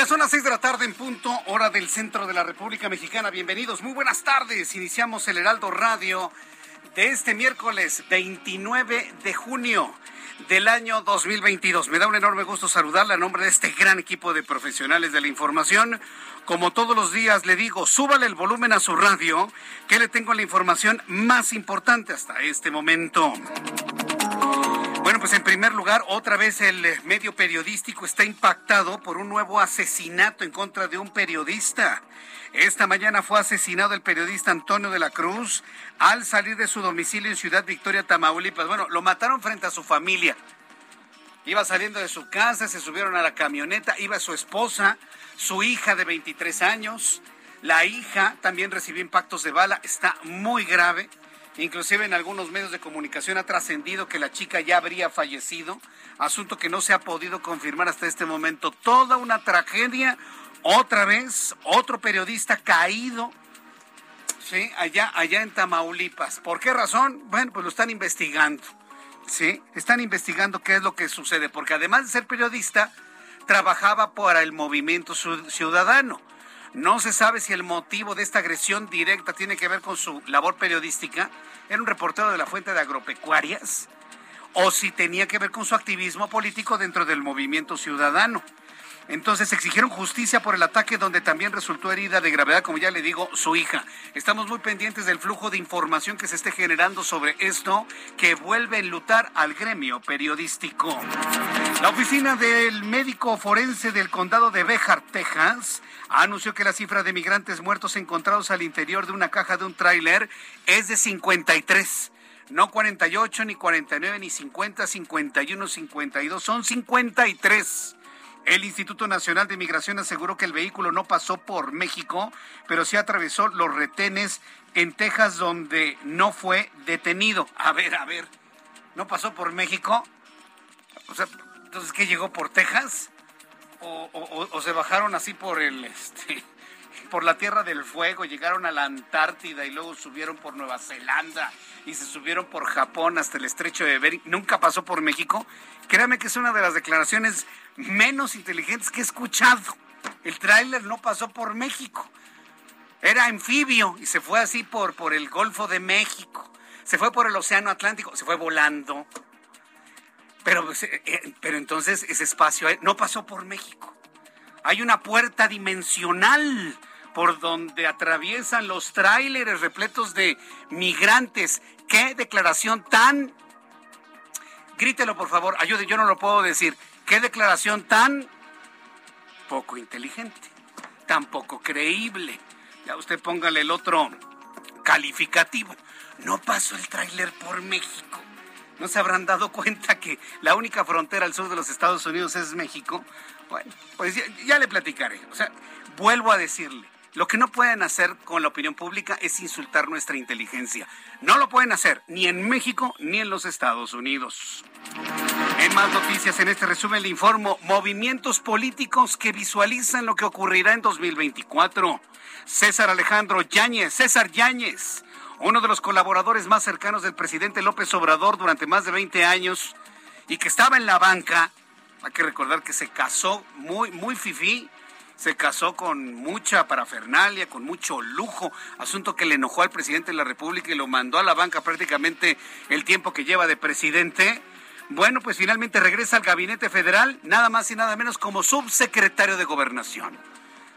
Ya son las seis de la tarde en punto, hora del centro de la República Mexicana. Bienvenidos, muy buenas tardes. Iniciamos el Heraldo Radio de este miércoles 29 de junio del año 2022. Me da un enorme gusto saludarle a nombre de este gran equipo de profesionales de la información. Como todos los días le digo, súbale el volumen a su radio, que le tengo la información más importante hasta este momento. Pues en primer lugar, otra vez el medio periodístico está impactado por un nuevo asesinato en contra de un periodista. Esta mañana fue asesinado el periodista Antonio de la Cruz al salir de su domicilio en Ciudad Victoria, Tamaulipas. Bueno, lo mataron frente a su familia. Iba saliendo de su casa, se subieron a la camioneta, iba su esposa, su hija de 23 años. La hija también recibió impactos de bala, está muy grave. Inclusive en algunos medios de comunicación ha trascendido que la chica ya habría fallecido, asunto que no se ha podido confirmar hasta este momento. Toda una tragedia, otra vez, otro periodista caído, sí, allá, allá en Tamaulipas. ¿Por qué razón? Bueno, pues lo están investigando, sí, están investigando qué es lo que sucede, porque además de ser periodista, trabajaba para el movimiento ciudadano. No se sabe si el motivo de esta agresión directa tiene que ver con su labor periodística. Era un reportero de la Fuente de Agropecuarias. O si tenía que ver con su activismo político dentro del movimiento ciudadano. Entonces exigieron justicia por el ataque donde también resultó herida de gravedad, como ya le digo, su hija. Estamos muy pendientes del flujo de información que se esté generando sobre esto que vuelve a enlutar al gremio periodístico. La oficina del médico forense del condado de Bejar, Texas, anunció que la cifra de migrantes muertos encontrados al interior de una caja de un tráiler es de 53. No 48, ni 49, ni 50, 51, 52, son 53. El Instituto Nacional de Migración aseguró que el vehículo no pasó por México, pero sí atravesó los retenes en Texas donde no fue detenido. A ver, a ver, ¿no pasó por México? O sea, entonces, ¿qué llegó por Texas? ¿O, se bajaron así por el, este, por la Tierra del Fuego, llegaron a la Antártida y luego subieron por Nueva Zelanda y se subieron por Japón hasta el estrecho de Bering? ¿Nunca pasó por México? Créame que es una de las declaraciones menos inteligentes que he escuchado. El tráiler no pasó por México. Era anfibio y se fue así por, por el Golfo de México. Se fue por el Océano Atlántico, se fue volando. Pero, eh, pero entonces ese espacio eh, no pasó por México. Hay una puerta dimensional por donde atraviesan los tráileres repletos de migrantes. ¿Qué declaración tan... Grítelo, por favor, ayude, yo no lo puedo decir. ¿Qué declaración tan poco inteligente, tan poco creíble? Ya usted póngale el otro calificativo. No pasó el tráiler por México. ¿No se habrán dado cuenta que la única frontera al sur de los Estados Unidos es México? Bueno, pues ya, le platicaré. O sea, vuelvo a decirle, lo que no pueden hacer con la opinión pública es insultar nuestra inteligencia. No lo pueden hacer ni en México ni en los Estados Unidos. En más noticias, en este resumen le informo movimientos políticos que visualizan lo que ocurrirá en 2024. César Alejandro Yáñez, César Yáñez, uno de los colaboradores más cercanos del presidente López Obrador durante más de 20 años y que estaba en la banca, hay que recordar que se casó muy, muy fifí se casó con mucha parafernalia, con mucho lujo, asunto que le enojó al presidente de la República y lo mandó a la banca prácticamente el tiempo que lleva de presidente. Bueno, pues finalmente regresa al gabinete federal, nada más y nada menos como subsecretario de gobernación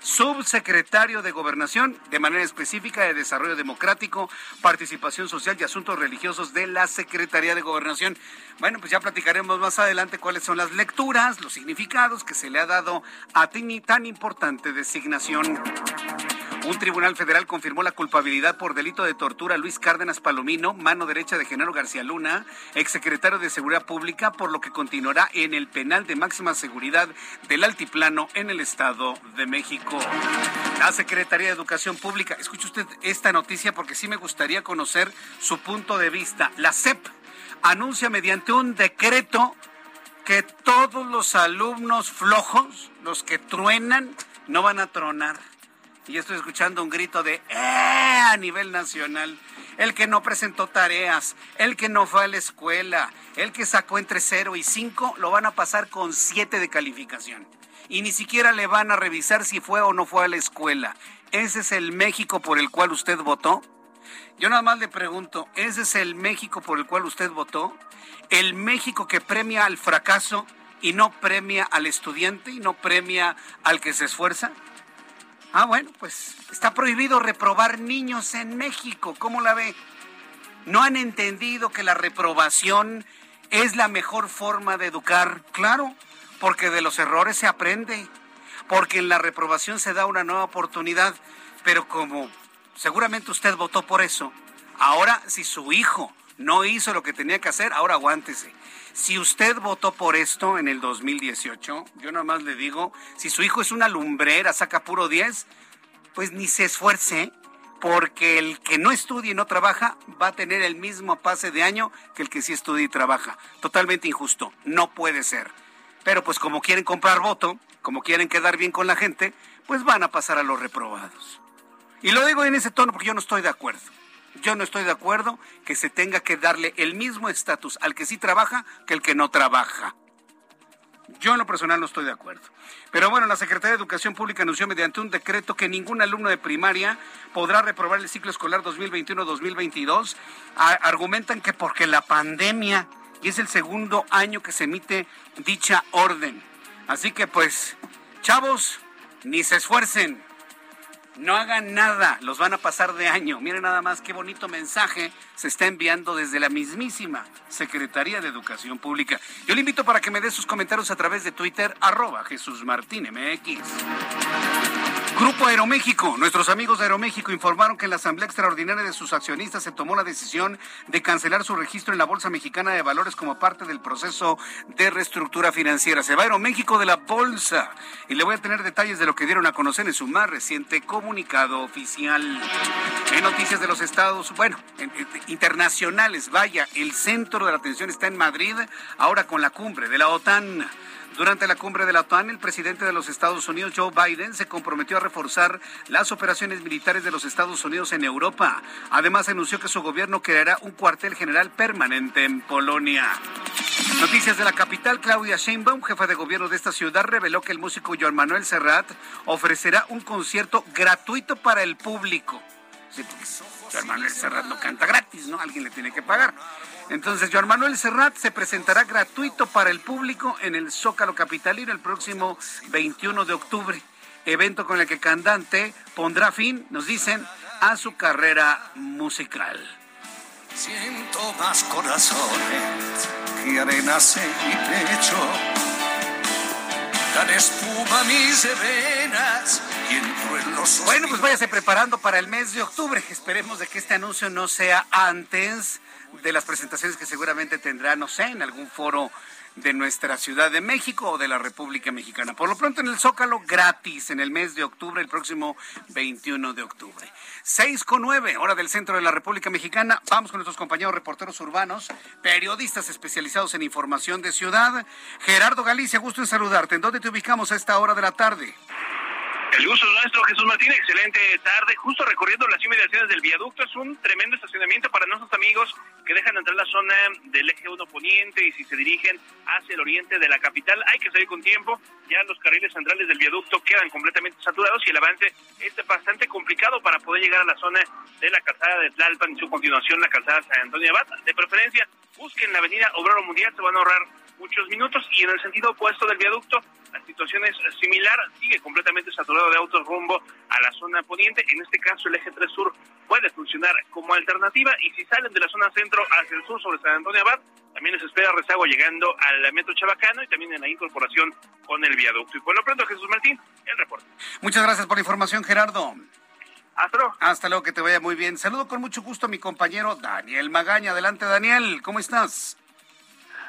subsecretario de Gobernación, de manera específica de Desarrollo Democrático, Participación Social y Asuntos Religiosos de la Secretaría de Gobernación. Bueno, pues ya platicaremos más adelante cuáles son las lecturas, los significados que se le ha dado a tan importante designación. Un tribunal federal confirmó la culpabilidad por delito de tortura a Luis Cárdenas Palomino, mano derecha de Genaro García Luna, exsecretario de Seguridad Pública, por lo que continuará en el penal de máxima seguridad del Altiplano en el Estado de México. La Secretaría de Educación Pública, escuche usted esta noticia porque sí me gustaría conocer su punto de vista. La SEP anuncia mediante un decreto que todos los alumnos flojos, los que truenan, no van a tronar y estoy escuchando un grito de ¡eh! a nivel nacional. El que no presentó tareas, el que no fue a la escuela, el que sacó entre 0 y 5, lo van a pasar con 7 de calificación. Y ni siquiera le van a revisar si fue o no fue a la escuela. ¿Ese es el México por el cual usted votó? Yo nada más le pregunto, ¿ese es el México por el cual usted votó? ¿El México que premia al fracaso y no premia al estudiante y no premia al que se esfuerza? Ah, bueno, pues está prohibido reprobar niños en México. ¿Cómo la ve? ¿No han entendido que la reprobación es la mejor forma de educar? Claro, porque de los errores se aprende, porque en la reprobación se da una nueva oportunidad, pero como seguramente usted votó por eso, ahora si su hijo no hizo lo que tenía que hacer, ahora aguántese. Si usted votó por esto en el 2018, yo nada más le digo, si su hijo es una lumbrera, saca puro 10, pues ni se esfuerce, porque el que no estudia y no trabaja va a tener el mismo pase de año que el que sí estudia y trabaja. Totalmente injusto, no puede ser. Pero pues como quieren comprar voto, como quieren quedar bien con la gente, pues van a pasar a los reprobados. Y lo digo en ese tono porque yo no estoy de acuerdo. Yo no estoy de acuerdo que se tenga que darle el mismo estatus al que sí trabaja que el que no trabaja. Yo en lo personal no estoy de acuerdo. Pero bueno, la Secretaría de Educación Pública anunció mediante un decreto que ningún alumno de primaria podrá reprobar el ciclo escolar 2021-2022. Argumentan que porque la pandemia y es el segundo año que se emite dicha orden. Así que pues, chavos, ni se esfuercen no hagan nada, los van a pasar de año. Miren nada más qué bonito mensaje se está enviando desde la mismísima Secretaría de Educación Pública. Yo le invito para que me dé sus comentarios a través de Twitter, arroba Jesús. Grupo Aeroméxico. Nuestros amigos de Aeroméxico informaron que en la Asamblea Extraordinaria de sus accionistas se tomó la decisión de cancelar su registro en la Bolsa Mexicana de Valores como parte del proceso de reestructura financiera. Se va Aeroméxico de la Bolsa y le voy a tener detalles de lo que dieron a conocer en su más reciente comunicado oficial. En noticias de los estados, bueno, internacionales, vaya, el centro de la atención está en Madrid, ahora con la cumbre de la OTAN. Durante la cumbre de la OTAN, el presidente de los Estados Unidos, Joe Biden, se comprometió a reforzar las operaciones militares de los Estados Unidos en Europa. Además, anunció que su gobierno creará un cuartel general permanente en Polonia. Noticias de la capital, Claudia Sheinbaum, jefa de gobierno de esta ciudad, reveló que el músico Joan Manuel Serrat ofrecerá un concierto gratuito para el público. Sí, porque Joan Manuel Serrat lo canta gratis, ¿no? Alguien le tiene que pagar. Entonces, Joan Manuel Serrat se presentará gratuito para el público en el Zócalo Capitalino el próximo 21 de octubre, evento con el que cantante pondrá fin, nos dicen, a su carrera musical. Siento más corazones que arenas en mi pecho, dan espuma mis venas Bueno, pues váyase preparando para el mes de octubre. Esperemos de que este anuncio no sea antes de las presentaciones que seguramente tendrá, no sé, en algún foro de nuestra Ciudad de México o de la República Mexicana. Por lo pronto en el Zócalo gratis en el mes de octubre, el próximo 21 de octubre. 6 con 9, hora del centro de la República Mexicana. Vamos con nuestros compañeros reporteros urbanos, periodistas especializados en información de ciudad. Gerardo Galicia, gusto en saludarte. ¿En dónde te ubicamos a esta hora de la tarde? El gusto es nuestro, Jesús Martín. Excelente tarde. Justo recorriendo las inmediaciones del viaducto. Es un tremendo estacionamiento para nuestros amigos que dejan entrar la zona del eje 1 poniente y si se dirigen hacia el oriente de la capital. Hay que salir con tiempo. Ya los carriles centrales del viaducto quedan completamente saturados y el avance es bastante complicado para poder llegar a la zona de la calzada de Tlalpan y su continuación la calzada San Antonio Abad. De preferencia, busquen la avenida Obrero Mundial. Se van a ahorrar muchos minutos y en el sentido opuesto del viaducto la situación es similar, sigue completamente saturado de autos rumbo a la zona poniente, en este caso el eje 3 sur puede funcionar como alternativa y si salen de la zona centro hacia el sur sobre San Antonio Abad, también les espera rezago llegando al metro Chabacano y también en la incorporación con el viaducto. Y por lo pronto, Jesús Martín, el reporte. Muchas gracias por la información, Gerardo. Hasta luego. Hasta luego, que te vaya muy bien. Saludo con mucho gusto a mi compañero Daniel Magaña. Adelante, Daniel, ¿cómo estás?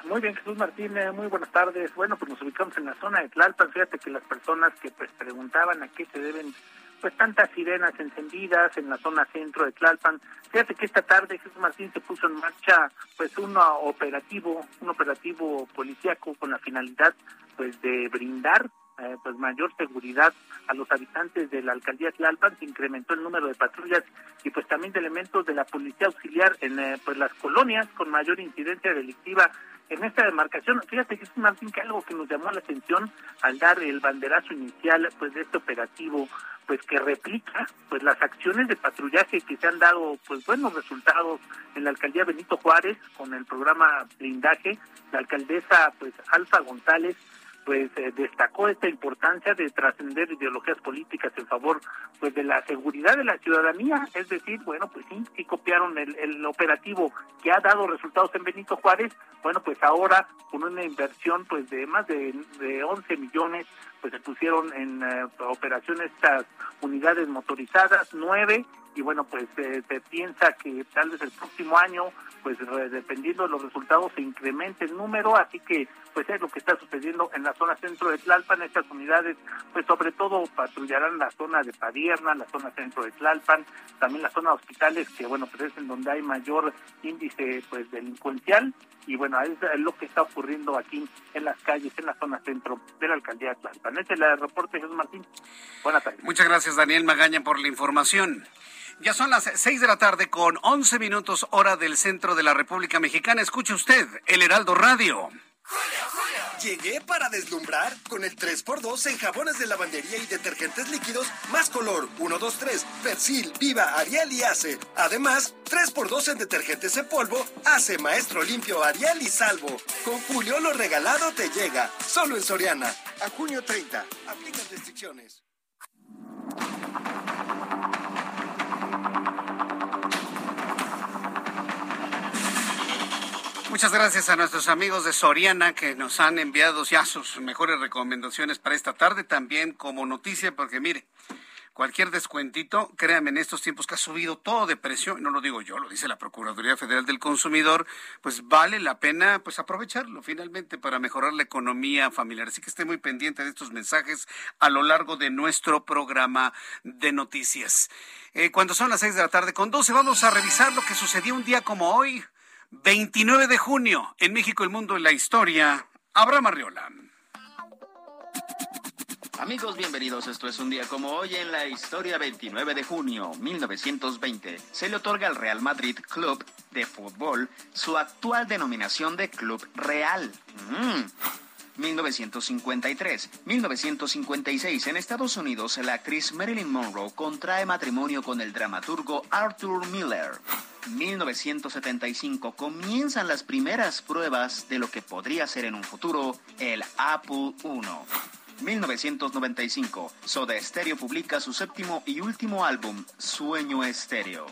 Muy bien, Jesús Martínez, muy buenas tardes. Bueno, pues nos ubicamos en la zona de Tlalpan. Fíjate que las personas que pues preguntaban a qué se deben pues tantas sirenas encendidas en la zona centro de Tlalpan. Fíjate que esta tarde Jesús Martín se puso en marcha pues un operativo, un operativo policíaco con la finalidad pues de brindar eh, pues mayor seguridad a los habitantes de la alcaldía Tlalpan, se incrementó el número de patrullas y pues también de elementos de la policía auxiliar en eh, pues las colonias con mayor incidencia delictiva en esta demarcación. Fíjate que es Martín que algo que nos llamó la atención al dar el banderazo inicial pues de este operativo pues que replica pues las acciones de patrullaje que se han dado pues buenos resultados en la alcaldía Benito Juárez con el programa blindaje la alcaldesa pues Alfa González pues eh, destacó esta importancia de trascender ideologías políticas en favor pues de la seguridad de la ciudadanía, es decir, bueno, pues sí, sí copiaron el, el operativo que ha dado resultados en Benito Juárez, bueno, pues ahora con una inversión pues de más de, de 11 millones, pues se pusieron en eh, operación estas unidades motorizadas, nueve, y bueno, pues eh, se piensa que tal vez el próximo año, pues dependiendo de los resultados, se incremente el número, así que pues es lo que está sucediendo en la zona centro de Tlalpan, estas unidades, pues sobre todo patrullarán la zona de Padierna, la zona centro de Tlalpan, también la zona de hospitales, que bueno, pues es en donde hay mayor índice pues delincuencial, y bueno, es lo que está ocurriendo aquí en las calles, en la zona centro de la alcaldía de Tlalpan. Este es el reporte, Jesús Martín. Buenas tardes. Muchas gracias, Daniel Magaña, por la información. Ya son las seis de la tarde con once minutos hora del centro de la República Mexicana. Escuche usted el Heraldo Radio. Llegué para deslumbrar con el 3x2 en jabones de lavandería y detergentes líquidos más color 1, 2, 3, Persil, Viva, Ariel y Ace. Además, 3x2 en detergentes en polvo, Ace, Maestro Limpio, Ariel y Salvo. Con Julio lo regalado te llega, solo en Soriana. A junio 30, aplican restricciones. Muchas gracias a nuestros amigos de Soriana que nos han enviado ya sus mejores recomendaciones para esta tarde, también como noticia, porque mire, cualquier descuentito, créanme, en estos tiempos que ha subido todo de precio, no lo digo yo, lo dice la Procuraduría Federal del Consumidor, pues vale la pena pues aprovecharlo finalmente para mejorar la economía familiar. Así que esté muy pendiente de estos mensajes a lo largo de nuestro programa de noticias. Eh, cuando son las seis de la tarde con 12 vamos a revisar lo que sucedió un día como hoy. 29 de junio, en México, el mundo y la historia. Abraham Arriola. Amigos, bienvenidos. Esto es un día como hoy en la historia 29 de junio 1920. Se le otorga al Real Madrid Club de Fútbol su actual denominación de Club Real. 1953. Mm. 1956. En Estados Unidos, la actriz Marilyn Monroe contrae matrimonio con el dramaturgo Arthur Miller. 1975 comienzan las primeras pruebas de lo que podría ser en un futuro el Apple I. 1995, Soda Stereo publica su séptimo y último álbum, Sueño Estéreo.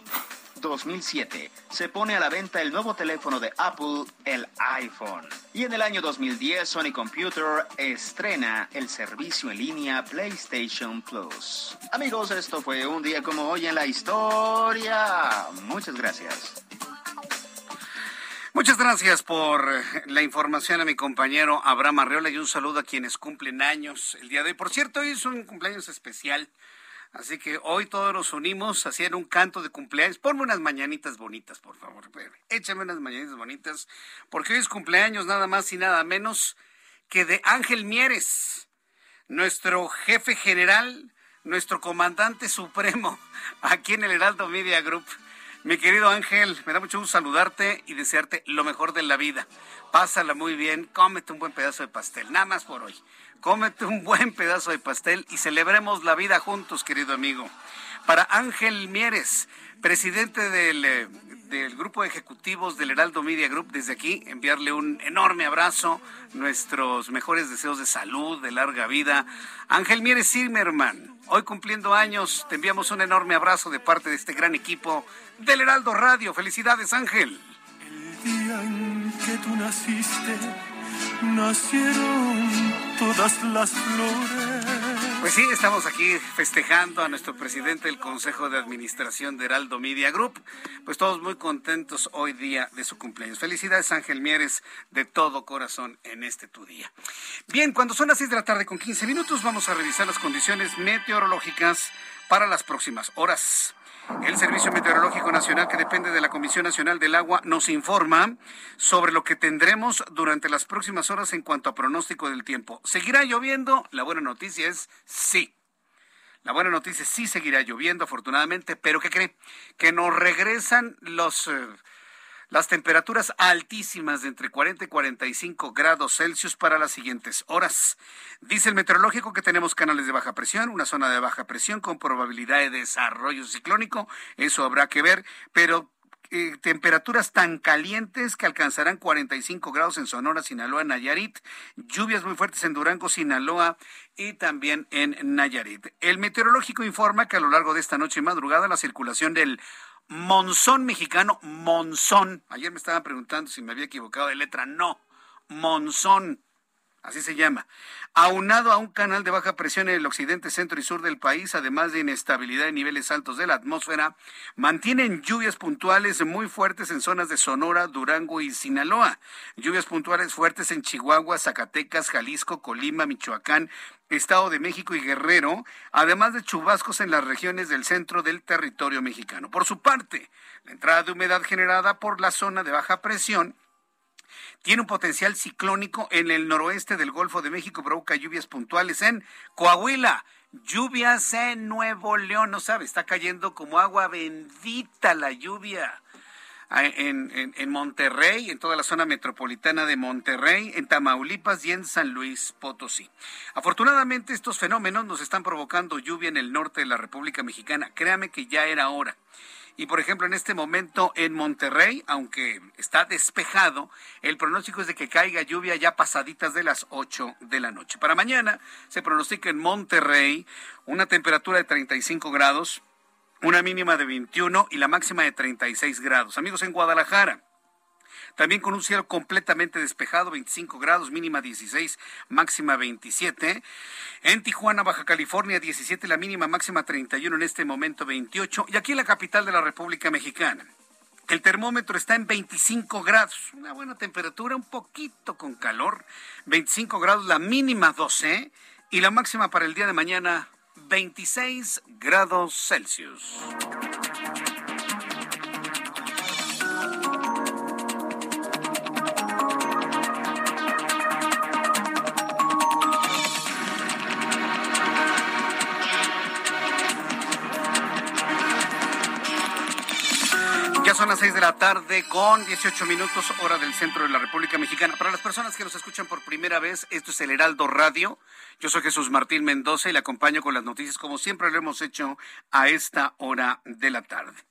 2007 se pone a la venta el nuevo teléfono de Apple, el iPhone. Y en el año 2010 Sony Computer estrena el servicio en línea PlayStation Plus. Amigos, esto fue un día como hoy en la historia. Muchas gracias. Muchas gracias por la información a mi compañero Abraham Arreola y un saludo a quienes cumplen años el día de hoy. Por cierto, hoy es un cumpleaños especial Así que hoy todos nos unimos hacer un canto de cumpleaños. Ponme unas mañanitas bonitas, por favor. Échame unas mañanitas bonitas, porque hoy es cumpleaños nada más y nada menos que de Ángel Mieres, nuestro jefe general nuestro comandante supremo aquí en el Heraldo Media Group. Mi querido Ángel, me da mucho gusto saludarte y desearte lo mejor de la vida. Pásala muy bien, cómete un buen pedazo de pastel, nada más por hoy. Cómete un buen pedazo de pastel y celebremos la vida juntos, querido amigo. Para Ángel Mieres, presidente del, eh, del grupo de ejecutivos del Heraldo Media Group, desde aquí enviarle un enorme abrazo, nuestros mejores deseos de salud, de larga vida. Ángel Mieres Zimmerman, hoy cumpliendo años, te enviamos un enorme abrazo de parte de este gran equipo del Heraldo Radio. Felicidades, Ángel. El día en que tú naciste, nacieron todas las flores. Pues sí, estamos aquí festejando a nuestro presidente del Consejo de Administración de Heraldo Media Group. Pues todos muy contentos hoy día de su cumpleaños. Felicidades, Ángel Mieres, de todo corazón en este tu día. Bien, cuando son las 6 de la tarde con 15 minutos, vamos a revisar las condiciones meteorológicas para las próximas horas. El Servicio Meteorológico Nacional, que depende de la Comisión Nacional del Agua, nos informa sobre lo que tendremos durante las próximas horas en cuanto a pronóstico del tiempo. ¿Seguirá lloviendo? La buena noticia es sí. La buena noticia es sí seguirá lloviendo, afortunadamente, pero ¿qué cree? Que nos regresan los... eh, las temperaturas altísimas de entre 40 y 45 grados Celsius para las siguientes horas. Dice el meteorológico que tenemos canales de baja presión, una zona de baja presión con probabilidad de desarrollo ciclónico, eso habrá que ver, pero eh, temperaturas tan calientes que alcanzarán 45 grados en Sonora, Sinaloa, Nayarit, lluvias muy fuertes en Durango, Sinaloa y también en Nayarit. El meteorológico informa que a lo largo de esta noche y madrugada la circulación del monzón mexicano, monzón. Ayer me estaban preguntando si me había equivocado de letra. No, monzón. Así se llama. Aunado a un canal de baja presión en el occidente, centro y sur del país, además de inestabilidad en niveles altos de la atmósfera, mantienen lluvias puntuales muy fuertes en zonas de Sonora, Durango y Sinaloa. Lluvias puntuales fuertes en Chihuahua, Zacatecas, Jalisco, Colima, Michoacán, Estado de México y Guerrero, además de chubascos en las regiones del centro del territorio mexicano. Por su parte, la entrada de humedad generada por la zona de baja presión tiene un potencial ciclónico en el noroeste del Golfo de México, provoca lluvias puntuales en Coahuila, lluvias en Nuevo León, no sabe, está cayendo como agua bendita la lluvia. Ah, En, en, en Monterrey, en toda la zona metropolitana de Monterrey, en Tamaulipas y en San Luis Potosí. Afortunadamente estos fenómenos nos están provocando lluvia en el norte de la República Mexicana. Créame que ya era hora. Y por ejemplo, en este momento en Monterrey, aunque está despejado, el pronóstico es de que caiga lluvia ya pasaditas de las 8 de la noche. Para mañana se pronostica en Monterrey una temperatura de 35 grados, una mínima de 21 y la máxima de 36 grados. Amigos, en Guadalajara. También con un cielo completamente despejado, 25 grados, mínima 16, máxima 27. En Tijuana, Baja California, 17, la mínima máxima 31, en este momento 28. Y aquí en la capital de la República Mexicana. El termómetro está en 25 grados, una buena temperatura, un poquito con calor. 25 grados, la mínima 12 y la máxima para el día de mañana 26 grados Celsius. Son las 6 de la tarde con 18 minutos hora del centro de la República Mexicana. Para las personas que nos escuchan por primera vez, esto es el Heraldo Radio. Yo soy Jesús Martín Mendoza y le acompaño con las noticias como siempre lo hemos hecho a esta hora de la tarde.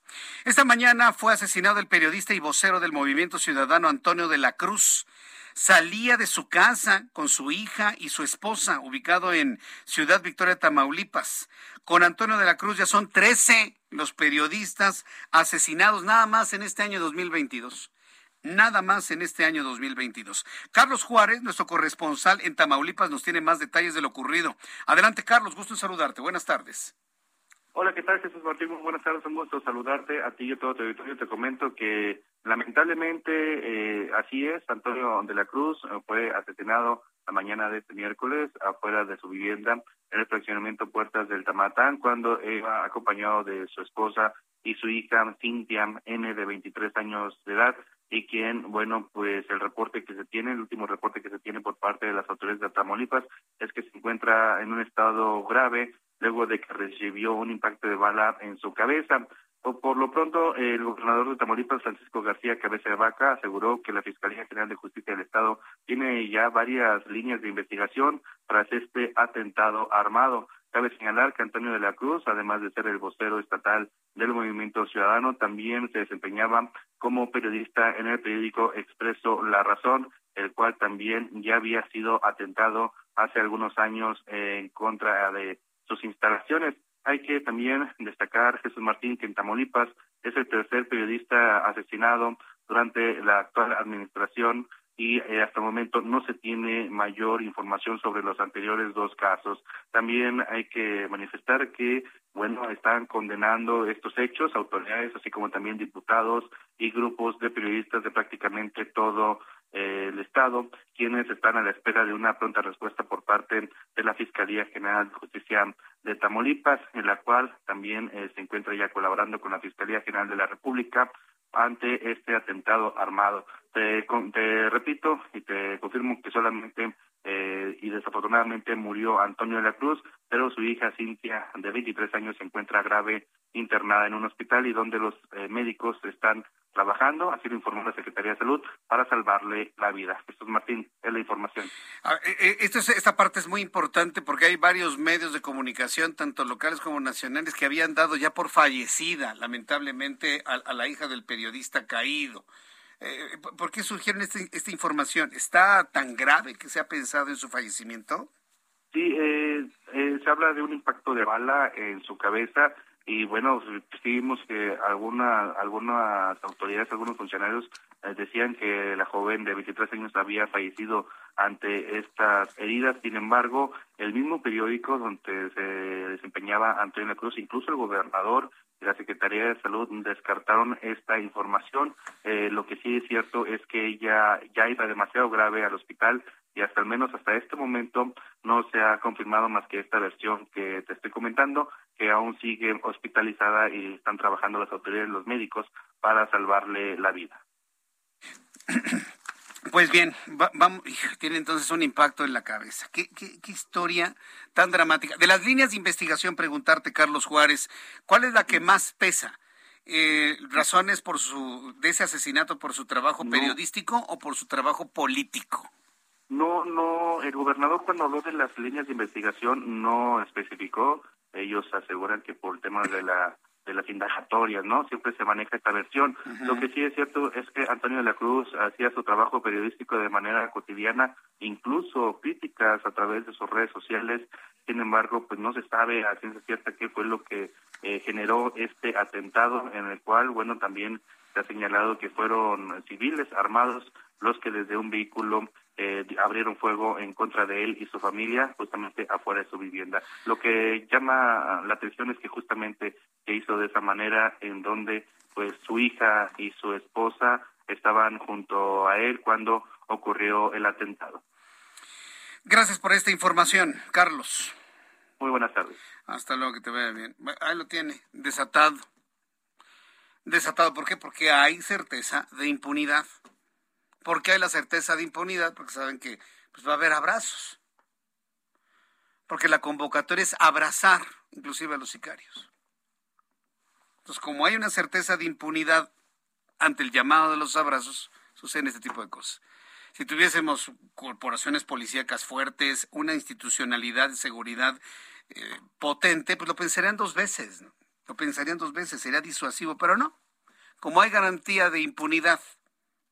Esta mañana fue asesinado el periodista y vocero del Movimiento Ciudadano Antonio de la Cruz. Salía de su casa con su hija y su esposa, ubicado en Ciudad Victoria, Tamaulipas. Con Antonio de la Cruz ya son 13 los periodistas asesinados nada más en este año 2022 nada más en este año 2022. Carlos Juárez, nuestro corresponsal en Tamaulipas, nos tiene más detalles de lo ocurrido. Adelante, Carlos, gusto saludarte. Buenas tardes. Hola, ¿qué tal, Jesús Martín? Buenas tardes, un gusto saludarte a ti y a todo tu auditorio. Te comento que lamentablemente eh, así es, Antonio de la Cruz eh, fue asesinado la mañana de este miércoles afuera de su vivienda en el fraccionamiento Puertas del Tamatán cuando iba acompañado de su esposa y su hija Cintia N de 23 años de edad y quien, bueno, pues el reporte que se tiene, el último reporte que se tiene por parte de las autoridades de Tamaulipas es que se encuentra en un estado grave luego de que recibió un impacto de bala en su cabeza. Por lo pronto, el gobernador de Tamaulipas, Francisco García Cabeza de Vaca, aseguró que la Fiscalía General de Justicia del Estado tiene ya varias líneas de investigación tras este atentado armado. Cabe señalar que Antonio de la Cruz, además de ser el vocero estatal del Movimiento Ciudadano, también se desempeñaba como periodista en el periódico Expreso La Razón, el cual también ya había sido atentado hace algunos años en contra de sus instalaciones. Hay que también destacar, Jesús Martín, que en Tamaulipas es el tercer periodista asesinado durante la actual administración y eh, hasta el momento no se tiene mayor información sobre los anteriores dos casos. También hay que manifestar que, bueno, están condenando estos hechos autoridades, así como también diputados y grupos de periodistas de prácticamente todo el Estado, quienes están a la espera de una pronta respuesta por parte de la Fiscalía General de Justicia de Tamaulipas, en la cual también eh, se encuentra ya colaborando con la Fiscalía General de la República ante este atentado armado. Te, te repito y te confirmo que solamente eh, y desafortunadamente murió Antonio de la Cruz, pero su hija Cintia, de 23 años, se encuentra grave internada en un hospital y donde los eh, médicos están trabajando, así lo informó la Secretaría de Salud, para salvarle la vida. Jesús Martín, es la información. Ah, eh, esto esta parte es muy importante porque hay varios medios de comunicación, tanto locales como nacionales, que habían dado ya por fallecida, lamentablemente, a la hija del periodista caído. Eh, ¿Por qué surgieron este, esta información? ¿Está tan grave que se ha pensado en su fallecimiento? Sí, eh, eh, se habla de un impacto de bala en su cabeza y bueno, vimos que alguna, algunas autoridades, algunos funcionarios decían que la joven de 23 años había fallecido ante estas heridas. Sin embargo, el mismo periódico donde se desempeñaba Antonio Cruz, incluso el gobernador la Secretaría de Salud descartaron esta información. Eh, lo que sí es cierto es que ella ya iba demasiado grave al hospital y hasta al menos hasta este momento no se ha confirmado más que esta versión que te estoy comentando, que aún sigue hospitalizada y están trabajando las autoridades, los médicos, para salvarle la vida. Pues bien, vamos, tiene entonces un impacto en la cabeza. ¿Qué, ¿Qué, historia tan dramática. De las líneas de investigación, preguntarte, Carlos Juárez, ¿cuál es la que más pesa? Eh, ¿Razones por su, de ese asesinato por su trabajo periodístico o por su trabajo político? No, no, el gobernador cuando habló de las líneas de investigación no especificó. Ellos aseguran que por el tema de la de las indagatorias, ¿no? Siempre se maneja esta versión. Lo que sí es cierto es que Antonio de la Cruz hacía su trabajo periodístico de manera cotidiana, incluso críticas a través de sus redes sociales. Sin embargo, pues no se sabe a ciencia cierta qué fue lo que eh, generó este atentado en el cual, bueno, también se ha señalado que fueron civiles armados los que desde un vehículo eh, abrieron fuego en contra de él y su familia justamente afuera de su vivienda. Lo que llama la atención es que justamente se hizo de esa manera en donde pues su hija y su esposa estaban junto a él cuando ocurrió el atentado. Gracias por esta información, Carlos. Muy buenas tardes. Hasta luego, que te vaya bien. Ahí lo tiene, desatado. Desatado, ¿por qué? Porque hay certeza de impunidad. ¿Por qué hay la certeza de impunidad? Porque saben que pues, va a haber abrazos. Porque la convocatoria es abrazar inclusive a los sicarios. Entonces, como hay una certeza de impunidad ante el llamado de los abrazos, suceden este tipo de cosas. Si tuviésemos corporaciones policíacas fuertes, una institucionalidad de seguridad eh, potente, pues lo pensarían dos veces. Lo pensarían dos veces, sería disuasivo, pero no. Como hay garantía de impunidad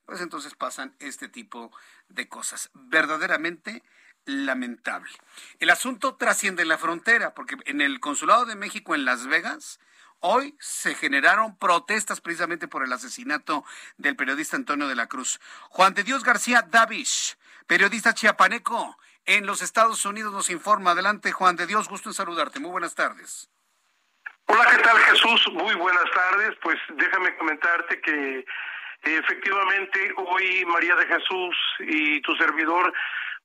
pues entonces pasan este tipo de cosas. Verdaderamente lamentable. El asunto trasciende la frontera, porque en el Consulado de México en Las Vegas, hoy se generaron protestas precisamente por el asesinato del periodista Antonio de la Cruz. Juan de Dios García Davish, periodista chiapaneco en los Estados Unidos, nos informa. Adelante, Juan de Dios, gusto en saludarte. Muy buenas tardes. Hola, ¿qué tal Jesús? Muy buenas tardes. Pues déjame comentarte que Efectivamente, hoy María de Jesús y tu servidor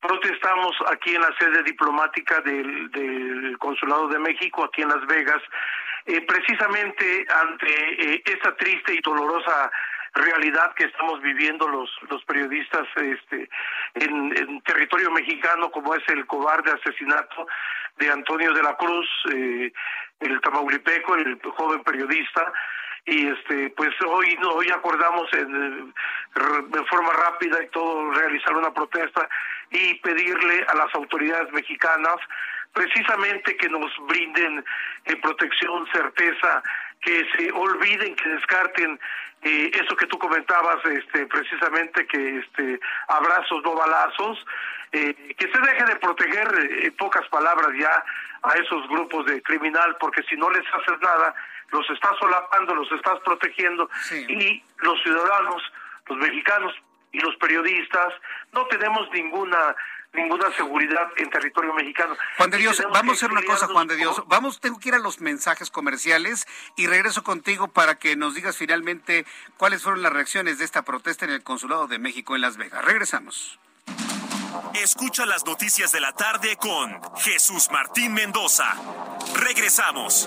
protestamos aquí en la sede diplomática del, Consulado de México, aquí en Las Vegas, eh, precisamente ante eh, esta triste y dolorosa realidad que estamos viviendo los los periodistas este en, territorio mexicano como es el cobarde asesinato de Antonio de la Cruz eh, el tamaulipeco el joven periodista y este pues hoy hoy acordamos en, de forma rápida y todo realizar una protesta y pedirle a las autoridades mexicanas precisamente que nos brinden eh, protección certeza que se olviden que descarten eh, eso que tú comentabas este precisamente que este abrazos no balazos eh, que se deje de proteger en pocas palabras ya a esos grupos de criminal porque si no les haces nada los estás solapando, los estás protegiendo y los ciudadanos, los mexicanos y los periodistas no tenemos ninguna ninguna seguridad en territorio mexicano. Juan de Dios, vamos a hacer una cosa, Juan de Dios. Vamos, tengo que ir a los mensajes comerciales y regreso contigo para que nos digas finalmente cuáles fueron las reacciones de esta protesta en el Consulado de México en Las Vegas. Regresamos. Escucha las noticias de la tarde con Jesús Martín Mendoza. Regresamos.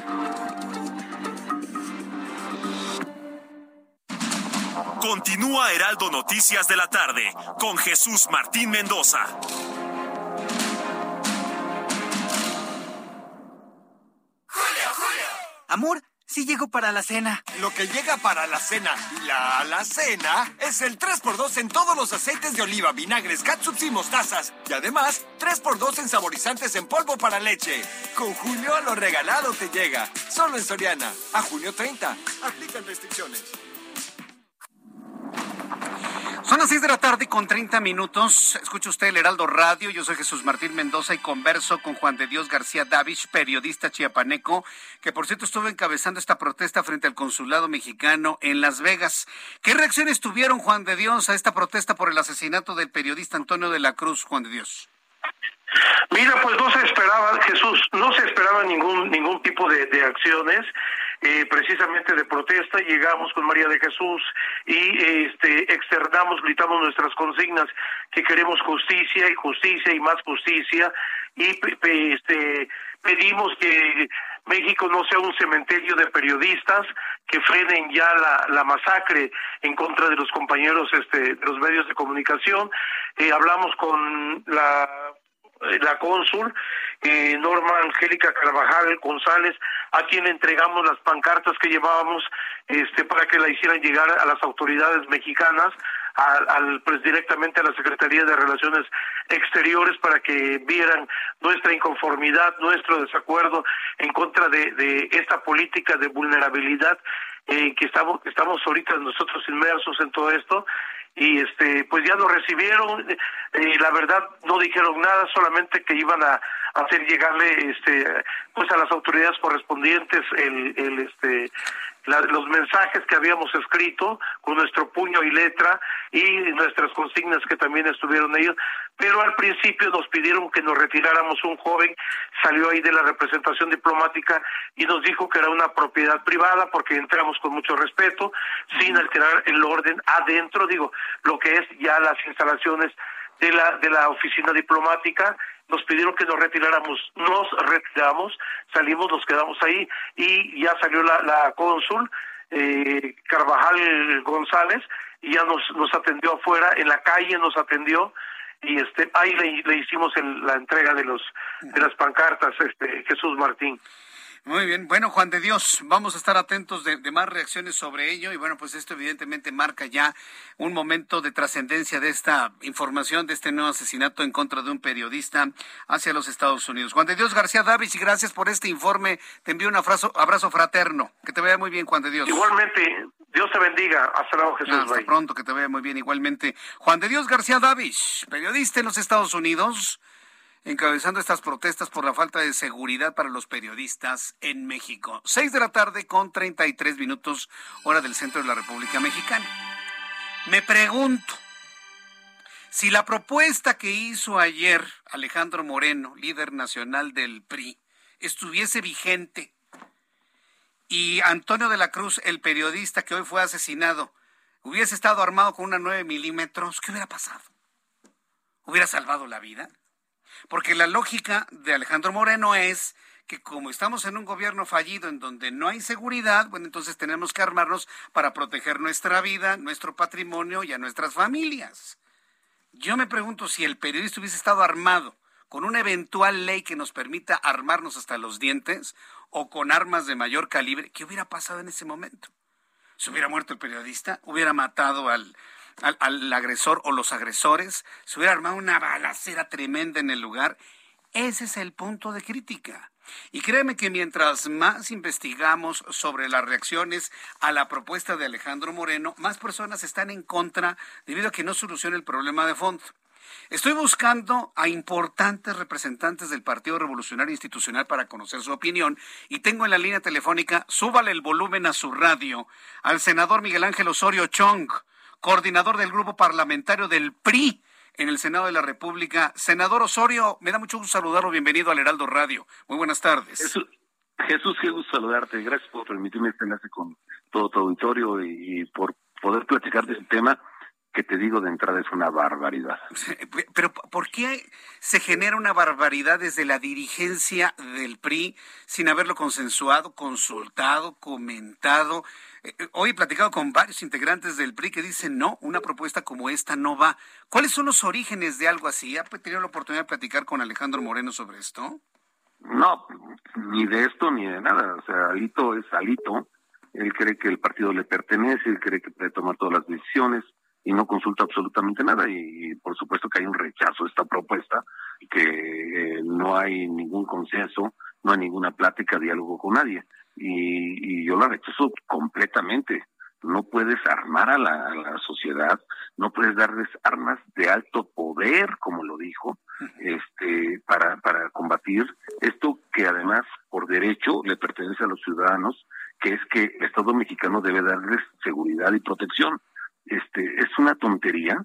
Continúa Heraldo Noticias de la tarde con Jesús Martín Mendoza. Julio, Julio. Amor, sí llego para la cena. Lo que llega para la cena, la alacena, es el 3x2 en todos los aceites de oliva, vinagres, catsups y mostazas. Y además, 3x2 en saborizantes en polvo para leche. Con Julio a lo regalado te llega. Solo en Soriana. A junio 30. Aplican restricciones. Son las 6 de la tarde con 30 minutos. Escucha usted el Heraldo Radio. Yo soy Jesús Martín Mendoza y converso con Juan de Dios García Davis, periodista chiapaneco, que por cierto estuvo encabezando esta protesta frente al consulado mexicano en Las Vegas. ¿Qué reacciones tuvieron, Juan de Dios, a esta protesta por el asesinato del periodista Antonio de la Cruz, Juan de Dios? Mira, pues no se esperaba, Jesús, no se esperaba ningún ningún tipo de acciones. Eh, precisamente de protesta, llegamos con María de Jesús y este, externamos, gritamos nuestras consignas que queremos justicia y justicia y más justicia y este, pedimos que México no sea un cementerio de periodistas que frenen ya la, la masacre en contra de los compañeros este, de los medios de comunicación. Eh, hablamos con la la cónsul, eh, Norma Angélica Carvajal González, a quien entregamos las pancartas que llevábamos este, para que la hicieran llegar a las autoridades mexicanas, al, pues directamente a la Secretaría de Relaciones Exteriores para que vieran nuestra inconformidad, nuestro desacuerdo en contra de, esta política de vulnerabilidad eh, que estamos estamos ahorita nosotros inmersos en todo esto y este pues ya lo recibieron eh, la verdad no dijeron nada solamente que iban a, hacer llegarle este pues a las autoridades correspondientes el, el este los mensajes que habíamos escrito con nuestro puño y letra y nuestras consignas que también estuvieron ellos, pero al principio nos pidieron que nos retiráramos. Un joven, salió ahí de la representación diplomática y nos dijo que era una propiedad privada porque entramos con mucho respeto, sin alterar el orden adentro, digo, lo que es ya las instalaciones de la de la oficina diplomática nos pidieron que nos retiráramos, nos retiramos, salimos, nos quedamos ahí y ya salió la, la cónsul eh, Carvajal González y ya nos nos atendió afuera en la calle nos atendió y este ahí le, le hicimos la entrega de los de las pancartas este Jesús Martín muy bien, bueno, Juan de Dios, vamos a estar atentos de, más reacciones sobre ello y bueno, pues esto evidentemente marca ya un momento de trascendencia de esta información, de este nuevo asesinato en contra de un periodista hacia los Estados Unidos. Juan de Dios García Davis, y gracias por este informe. Te envío un abrazo, abrazo fraterno. Que te vea muy bien, Juan de Dios. Igualmente, Dios te bendiga. Hasta luego, Jesús. hasta pronto, que te vea muy bien igualmente. Juan de Dios García Davis, periodista en los Estados Unidos encabezando estas protestas por la falta de seguridad para los periodistas en México. Seis de la tarde con 33 minutos, hora del centro de la República Mexicana. Me pregunto si la propuesta que hizo ayer Alejandro Moreno, líder nacional del PRI, estuviese vigente y Antonio de la Cruz, el periodista que hoy fue asesinado, hubiese estado armado con una 9 milímetros, ¿qué hubiera pasado? ¿Hubiera salvado la vida? Porque la lógica de Alejandro Moreno es que como estamos en un gobierno fallido en donde no hay seguridad, bueno, entonces tenemos que armarnos para proteger nuestra vida, nuestro patrimonio y a nuestras familias. Yo me pregunto si el periodista hubiese estado armado con una eventual ley que nos permita armarnos hasta los dientes o con armas de mayor calibre, ¿qué hubiera pasado en ese momento? ¿Se hubiera muerto el periodista? ¿Hubiera matado al, al, agresor o los agresores, se hubiera armado una balacera tremenda en el lugar. Ese es el punto de crítica. Y créeme que mientras más investigamos sobre las reacciones a la propuesta de Alejandro Moreno, más personas están en contra debido a que no soluciona el problema de fondo. Estoy buscando a importantes representantes del Partido Revolucionario Institucional para conocer su opinión y tengo en la línea telefónica, súbale el volumen a su radio, al senador Miguel Ángel Osorio Chong coordinador del grupo parlamentario del PRI en el Senado de la República. Senador Osorio, me da mucho gusto saludarlo. Bienvenido al Heraldo Radio. Muy buenas tardes. Jesús, qué gusto saludarte. Gracias por permitirme este enlace con todo tu auditorio y, por poder platicar de este tema que te digo de entrada es una barbaridad. Pero ¿por qué se genera una barbaridad desde la dirigencia del PRI sin haberlo consensuado, consultado, comentado? Hoy he platicado con varios integrantes del PRI que dicen, no, una propuesta como esta no va. ¿Cuáles son los orígenes de algo así? ¿Ha tenido la oportunidad de platicar con Alejandro Moreno sobre esto? No, ni de esto ni de nada. O sea, Alito es Alito. Él cree que el partido le pertenece, él cree que puede tomar todas las decisiones y no consulta absolutamente nada y, por supuesto que hay un rechazo a esta propuesta que eh, no hay ningún consenso, no hay ninguna plática, diálogo con nadie y, yo la rechazo completamente. No puedes armar a la, a la, sociedad, no puedes darles armas de alto poder, como lo dijo, este, para, para combatir esto que además por derecho le pertenece a los ciudadanos, que es que el Estado mexicano debe darles seguridad y protección este, es una tontería,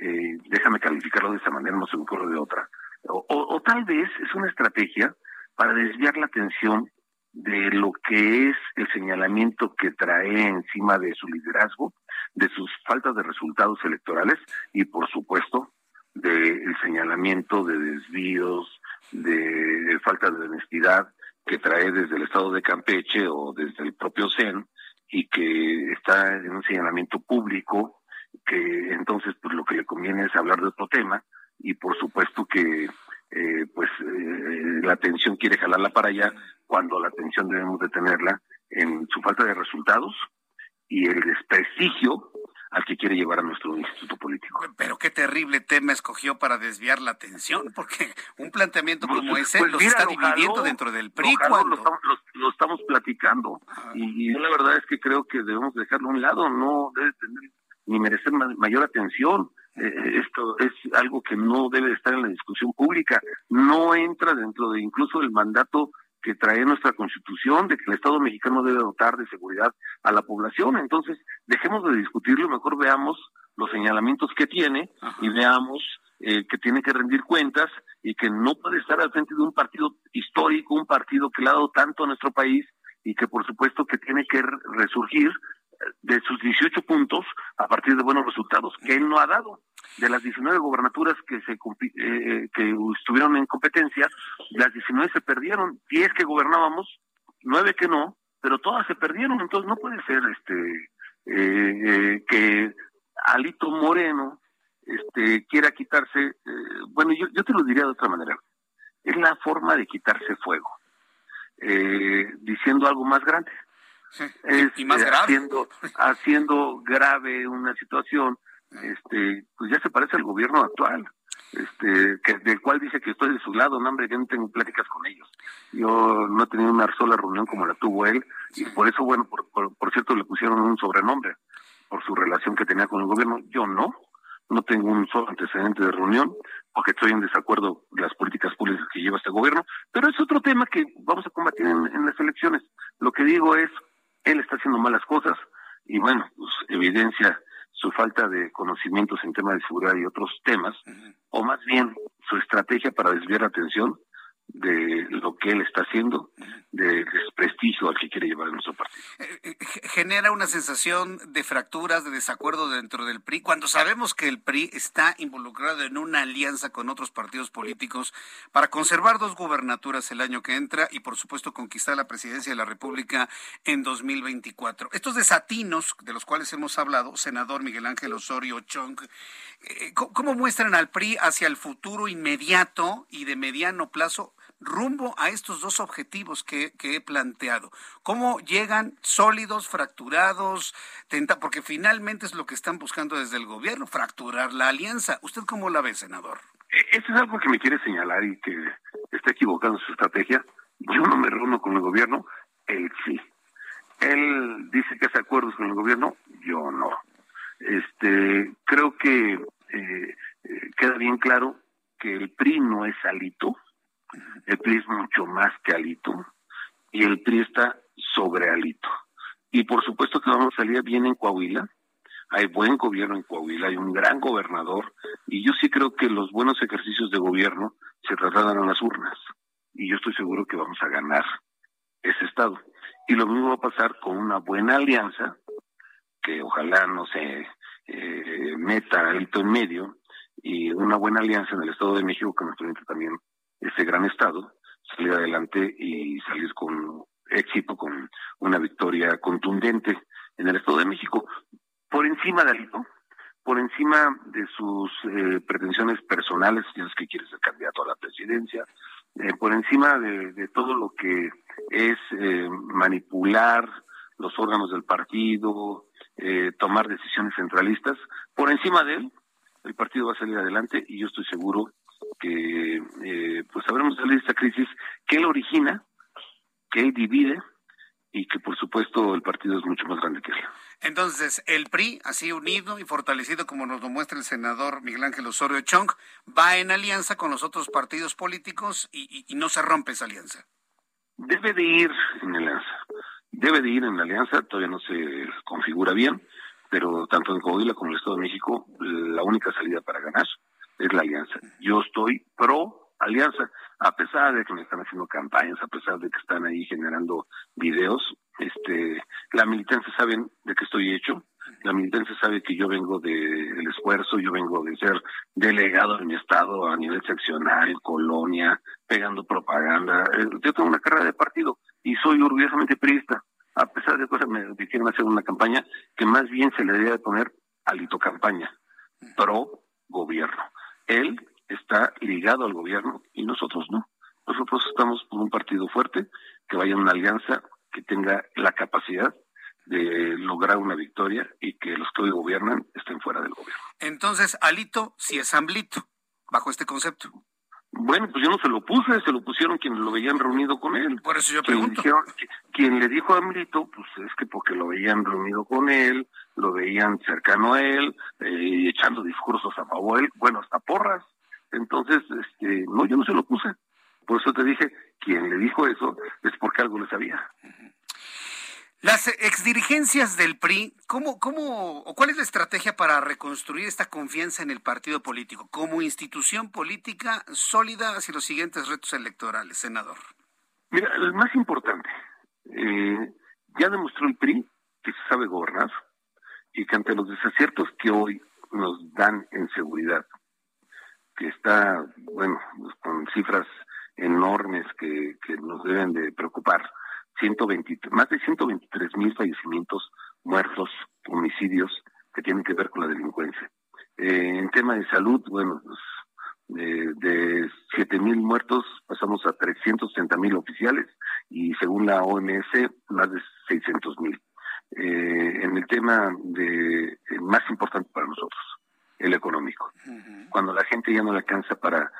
eh, déjame calificarlo de esa manera, no se me ocurre de otra. O, tal vez es una estrategia para desviar la atención de lo que es el señalamiento que trae encima de su liderazgo, de sus faltas de resultados electorales y, por supuesto, del señalamiento de desvíos, de falta de honestidad que trae desde el estado de Campeche o desde el propio CEN y que está en un señalamiento público, que entonces pues lo que le conviene es hablar de otro tema y por supuesto que eh, pues eh, la atención quiere jalarla para allá cuando la atención debemos de tenerla en su falta de resultados y el desprestigio al que quiere llevar a nuestro instituto político. Pero qué terrible tema escogió para desviar la atención, porque un planteamiento pues, como ese pues, los está dividiendo dentro del PRI. Lo, estamos, platicando ah. y, yo la verdad es que creo que debemos dejarlo a un lado, no debe tener ni merecer mayor atención. Eh, esto es algo que no debe estar en la discusión pública, no entra dentro de incluso el mandato que trae nuestra constitución de que el Estado mexicano debe dotar de seguridad a la población. Entonces, dejemos de discutirlo, mejor veamos los señalamientos que tiene y veamos eh, que tiene que rendir cuentas y que no puede estar al frente de un partido histórico, un partido que le ha dado tanto a nuestro país y que por supuesto que tiene que resurgir de sus 18 puntos a partir de buenos resultados que él no ha dado. De las 19 gobernaturas que se eh, que estuvieron en competencia, las 19 se perdieron, 10 que gobernábamos, 9 que no, pero todas se perdieron, entonces no puede ser este eh, eh, que Alito Moreno este quiera quitarse, bueno, yo, yo te lo diría de otra manera, es la forma de quitarse fuego, diciendo algo más grande y más grave. Haciendo, haciendo grave una situación, este, pues ya se parece al gobierno actual, este, que, del cual dice que estoy de su lado, no, hombre, yo no tengo pláticas con ellos. Yo no he tenido una sola reunión como la tuvo él, y por eso, bueno, por, por, cierto, le pusieron un sobrenombre por su relación que tenía con el gobierno. Yo no, no tengo un solo antecedente de reunión porque estoy en desacuerdo de las políticas públicas que lleva este gobierno, pero es otro tema que vamos a combatir en, las elecciones. Lo que digo es, él está haciendo malas cosas y bueno, pues evidencia su falta de conocimientos en temas de seguridad y otros temas, o más bien su estrategia para desviar la atención de lo que él está haciendo, de desprestigio al que quiere llevar nuestro partido. Eh, eh, genera una sensación de fracturas, de desacuerdo dentro del PRI, cuando sabemos que el PRI está involucrado en una alianza con otros partidos políticos para conservar dos gubernaturas el año que entra y por supuesto conquistar la presidencia de la República en 2024. Estos desatinos de los cuales hemos hablado, senador Miguel Ángel Osorio Chong, eh, ¿cómo muestran al PRI hacia el futuro inmediato y de mediano plazo rumbo a estos dos objetivos que, he planteado? ¿Cómo llegan sólidos, fracturados? porque finalmente es lo que están buscando desde el gobierno, fracturar la alianza. ¿Usted cómo la ve, senador? E, eso es algo que me quiere señalar y que está equivocando su estrategia. Yo no me reúno con el gobierno, él sí. Él dice que hace acuerdos con el gobierno, yo no. Este, creo que eh, eh, queda bien claro que el PRI no es alito, el PRI es mucho más que Alito y el PRI está sobre Alito. Y por supuesto que vamos a salir bien en Coahuila. Hay buen gobierno en Coahuila, hay un gran gobernador y yo sí creo que los buenos ejercicios de gobierno se trasladan a las urnas y yo estoy seguro que vamos a ganar ese estado. Y lo mismo va a pasar con una buena alianza que ojalá no se eh, meta Alito en medio y una buena alianza en el Estado de México que nos permite también ese gran estado, salir adelante y salir con éxito, con una victoria contundente en el Estado de México, por encima de Alito, por encima de sus eh, pretensiones personales, si es que quiere ser candidato a la presidencia, eh, por encima de, todo lo que es eh, manipular los órganos del partido, tomar decisiones centralistas, por encima de él, el partido va a salir adelante y yo estoy seguro que eh, pues sabremos salir de esta crisis que él origina, que él divide y que por supuesto el partido es mucho más grande que él. Entonces, el PRI, así unido y fortalecido como nos lo muestra el senador Miguel Ángel Osorio Chong, va en alianza con los otros partidos políticos y, y, no se rompe esa alianza. Debe de ir en alianza, debe de ir en alianza, todavía no se configura bien, pero tanto en Coahuila como en el Estado de México, la única salida para ganar es la alianza. Yo estoy pro alianza, a pesar de que me están haciendo campañas, a pesar de que están ahí generando videos, este, la militancia saben de qué estoy hecho, la militancia sabe que yo vengo del esfuerzo, yo vengo de ser delegado de mi estado a nivel seccional, colonia, pegando propaganda. Eh, yo tengo una carrera de partido y soy orgullosamente periodista. A pesar de cosas, me quieren hacer una campaña que más bien se le debe poner alito campaña, pro gobierno. Él está ligado al gobierno y nosotros no. Nosotros estamos por un partido fuerte, que vaya en una alianza que tenga la capacidad de lograr una victoria y que los que hoy gobiernan estén fuera del gobierno. Entonces, Alito si es Amblito, bajo este concepto. Bueno, pues yo no se lo puse, se lo pusieron quienes lo veían reunido con él. Por eso yo pregunto. quien le dijo a Amlito, pues es que porque lo veían reunido con él, lo veían cercano a él, eh, echando discursos a favor de él, bueno, hasta porras. Entonces, este, no, yo no se lo puse. Por eso te dije, quien le dijo eso es porque algo le sabía. Las exdirigencias del PRI, ¿cómo, cómo, o cuál es la estrategia para reconstruir esta confianza en el partido político como institución política sólida hacia los siguientes retos electorales, senador? Mira, el más importante, eh, ya demostró el PRI que se sabe gobernar y que ante los desaciertos que hoy nos dan en seguridad, que está, bueno, con cifras enormes que, que nos deben de preocupar, 120, más de 123 mil fallecimientos, muertos, homicidios que tienen que ver con la delincuencia. Eh, en tema de salud, bueno, pues, de, de 7 mil muertos pasamos a 330 mil oficiales y según la OMS más de 600 mil. Eh, en el tema de más importante para nosotros, el económico. Cuando la gente ya no le alcanza para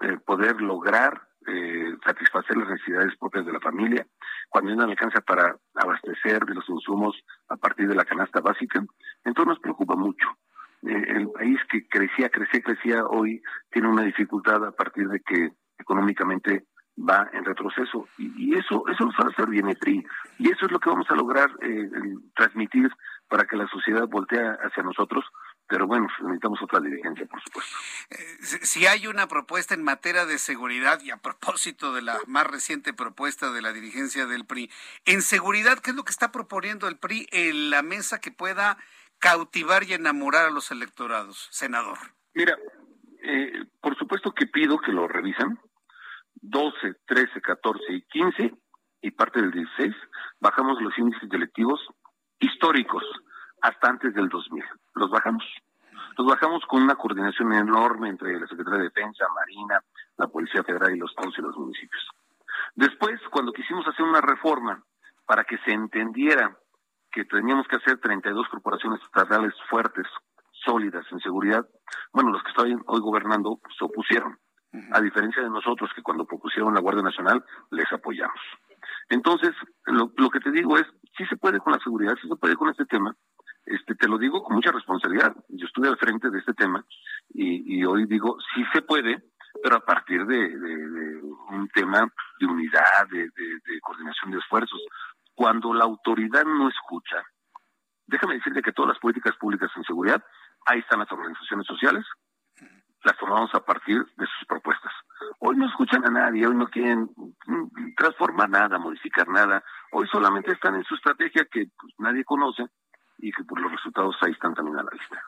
eh, poder lograr eh, satisfacer las necesidades propias de la familia, cuando no alcanza para abastecer de los insumos a partir de la canasta básica, entonces nos preocupa mucho. Eh, el país que crecía, crecía, crecía, hoy tiene un una dificultad a partir de que económicamente va en retroceso y, eso eso nos va a hacer bien el PRI y eso es lo que vamos a lograr eh, transmitir para que la sociedad voltee hacia nosotros pero bueno, necesitamos otra dirigencia, por supuesto. Eh, si hay una propuesta en materia de seguridad, y a propósito de la más reciente propuesta de la dirigencia del PRI, en seguridad, ¿qué es lo que está proponiendo el PRI en la mesa que pueda cautivar y enamorar a los electorados, senador? Mira, eh, por supuesto que pido que lo revisen. 12, 13, 14 y 15 y parte del 16, bajamos los índices delictivos históricos hasta antes del 2000. Los bajamos. Los bajamos con una coordinación enorme entre la Secretaría de Defensa, Marina, la Policía Federal y los estados y los municipios. Después, cuando quisimos hacer una reforma para que se entendiera que teníamos que hacer 32 corporaciones estatales fuertes, sólidas en seguridad, bueno, los que están hoy gobernando se opusieron. A diferencia de nosotros que cuando propusieron la Guardia Nacional les apoyamos. Entonces, lo, lo que te digo es, sí se puede con la seguridad, sí se puede con este tema, este, te lo digo con mucha responsabilidad. Yo estuve al frente de este tema y, hoy digo, sí se puede, pero a partir de, un tema de unidad, de, coordinación de esfuerzos. Cuando la autoridad no escucha, déjame decirte que todas las políticas públicas en seguridad, ahí están las organizaciones sociales, las tomamos a partir de sus propuestas. Hoy no escuchan a nadie, hoy no quieren transformar nada, modificar nada, hoy solamente están en su estrategia que pues, nadie conoce y que por los resultados ahí están también a la vista.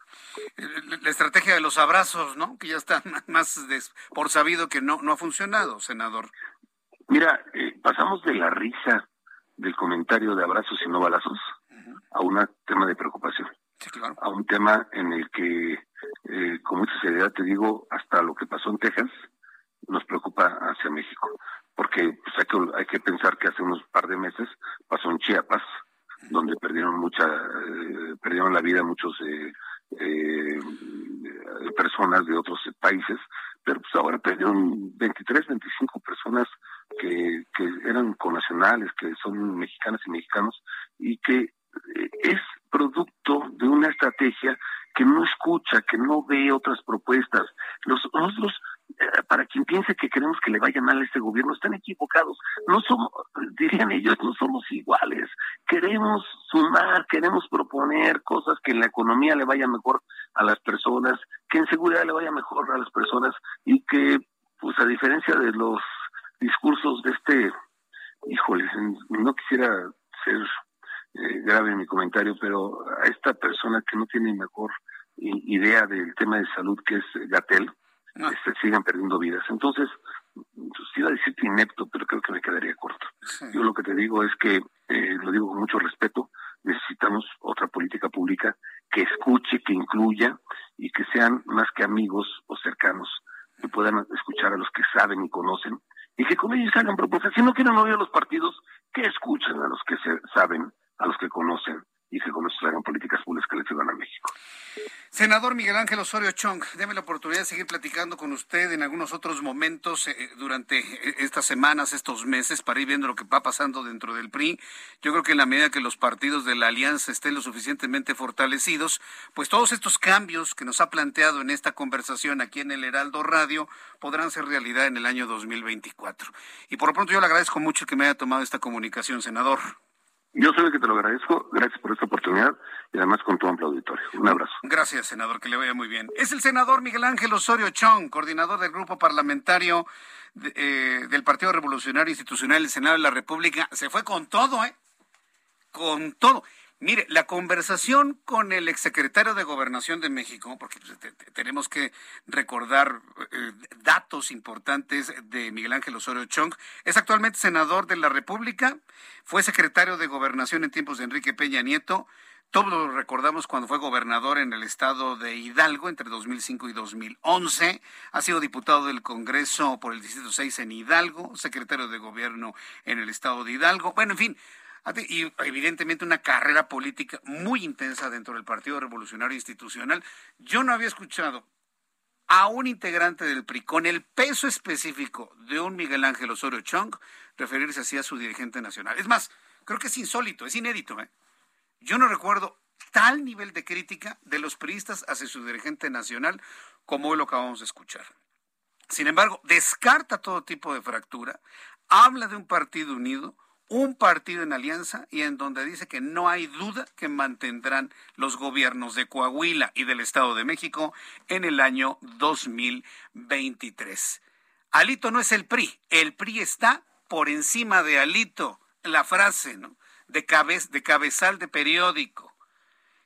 La estrategia de los abrazos, ¿no? Que ya está más por sabido que no, no ha funcionado, senador. Mira, eh, pasamos de la risa del comentario de abrazos y no balazos a un tema de preocupación. A un tema en el que, eh, con mucha seriedad te digo, hasta lo que pasó en Texas nos preocupa hacia México. Porque pues, hay, que, hay que pensar que hace unos par de meses pasó en Chiapas, donde perdieron mucha, eh, perdieron la vida muchos eh, eh, personas de otros países, pero pues ahora perdieron 23, 25 personas que, que eran connacionales, que son mexicanas y mexicanos, y que es producto de una estrategia que no escucha, que no ve otras propuestas. Los, nosotros eh, para quien piense que queremos que le vaya mal a este gobierno, están equivocados. No somos, dirían ellos, no somos iguales. Queremos sumar, queremos proponer cosas que en la economía le vaya mejor a las personas, que en seguridad le vaya mejor a las personas y que, pues a diferencia de los discursos de este, híjole, no quisiera ser eh, grave en mi comentario, pero a esta persona que no tiene mejor idea del tema de salud que es Gatel, se este, sigan perdiendo vidas. Entonces, pues, iba a decirte inepto, pero creo que me quedaría corto. Yo lo que te digo es que, eh, lo digo con mucho respeto, necesitamos otra política pública que escuche, que incluya y que sean más que amigos o cercanos, que puedan escuchar a los que saben y conocen y que con ellos hagan propuestas. Si no quieren oír a los partidos, que escuchen a los que se saben, a los que conocen y que con eso hagan políticas públicas que le sirvan a México. Senador Miguel Ángel Osorio Chong, déme la oportunidad de seguir platicando con usted en algunos otros momentos eh, durante eh, estas semanas, estos meses, para ir viendo lo que va pasando dentro del PRI. Yo creo que en la medida que los partidos de la alianza estén lo suficientemente fortalecidos, pues todos estos cambios que nos ha planteado en esta conversación aquí en el Heraldo Radio podrán ser realidad en el año 2024. Y por lo pronto yo le agradezco mucho que me haya tomado esta comunicación, senador. Yo sé que te lo agradezco. Gracias por esta oportunidad y además con tu amplio auditorio. Un abrazo. Gracias, senador. Que le vaya muy bien. Es el senador Miguel Ángel Osorio Chong, coordinador del grupo parlamentario eh, del Partido Revolucionario Institucional del Senado de la República. Se fue con todo, ¿eh? Con todo. Mire, la conversación con el exsecretario de Gobernación de México, porque tenemos que recordar eh, datos importantes de Miguel Ángel Osorio Chong, es actualmente senador de la República, fue secretario de Gobernación en tiempos de Enrique Peña Nieto, todos lo recordamos cuando fue gobernador en el estado de Hidalgo entre 2005 y 2011. Ha sido diputado del Congreso por el Distrito 6 en Hidalgo, secretario de Gobierno en el estado de Hidalgo. Bueno, en fin, y evidentemente una carrera política muy intensa dentro del Partido Revolucionario Institucional. Yo no había escuchado a un integrante del PRI con el peso específico de un Miguel Ángel Osorio Chong referirse así a su dirigente nacional. Es más, creo que es insólito, es inédito. ¿eh? Yo no recuerdo tal nivel de crítica de los priistas hacia su dirigente nacional como hoy lo acabamos de escuchar. Sin embargo, descarta todo tipo de fractura, habla de un partido unido, un partido en alianza y en donde dice que no hay duda que mantendrán los gobiernos de Coahuila y del Estado de México en el año 2023. Alito no es el PRI, el PRI está por encima de Alito, la frase, ¿no? De, de cabezal de periódico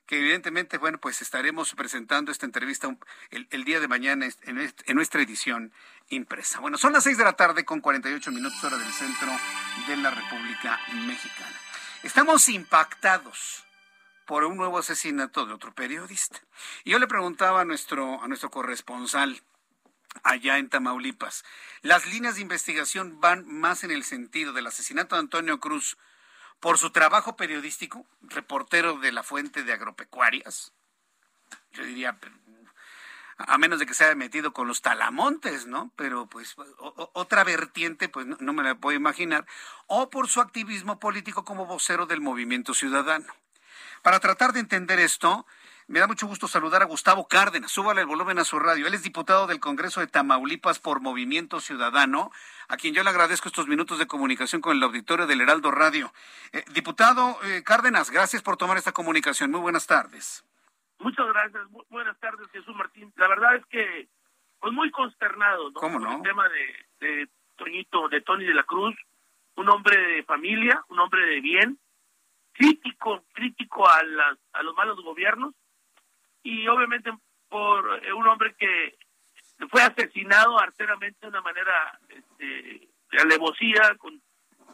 que evidentemente, bueno, pues estaremos presentando esta entrevista el, día de mañana en, nuestra edición impresa. Bueno, son las seis de la tarde con 48 minutos hora del centro de la República Mexicana. Estamos impactados por un nuevo asesinato de otro periodista. Y yo le preguntaba a nuestro, a nuestro corresponsal allá en Tamaulipas, ¿las líneas de investigación van más en el sentido del asesinato de Antonio Cruz por su trabajo periodístico, reportero de la fuente de agropecuarias. Yo diría, a menos de que se haya metido con los talamontes, ¿no? Pero pues otra vertiente, pues no, me la puedo imaginar, o por su activismo político como vocero del movimiento ciudadano. Para tratar de entender esto, me da mucho gusto saludar a Gustavo Cárdenas. Súbale el volumen a su radio. Él es diputado del Congreso de Tamaulipas por Movimiento Ciudadano, a quien yo le agradezco estos minutos de comunicación con el auditorio del Heraldo Radio. Eh, diputado eh, Cárdenas, gracias por tomar esta comunicación. Muy buenas tardes. Muchas gracias. buenas tardes, Jesús Martín. La verdad es que, pues muy consternado, ¿no? ¿Cómo no? el tema de, de Toñito, de Tony de la Cruz, un hombre de familia, un hombre de bien, crítico, crítico a, las, a los malos gobiernos, y obviamente por eh, un hombre que fue asesinado arteramente de una manera este, de alevosía, con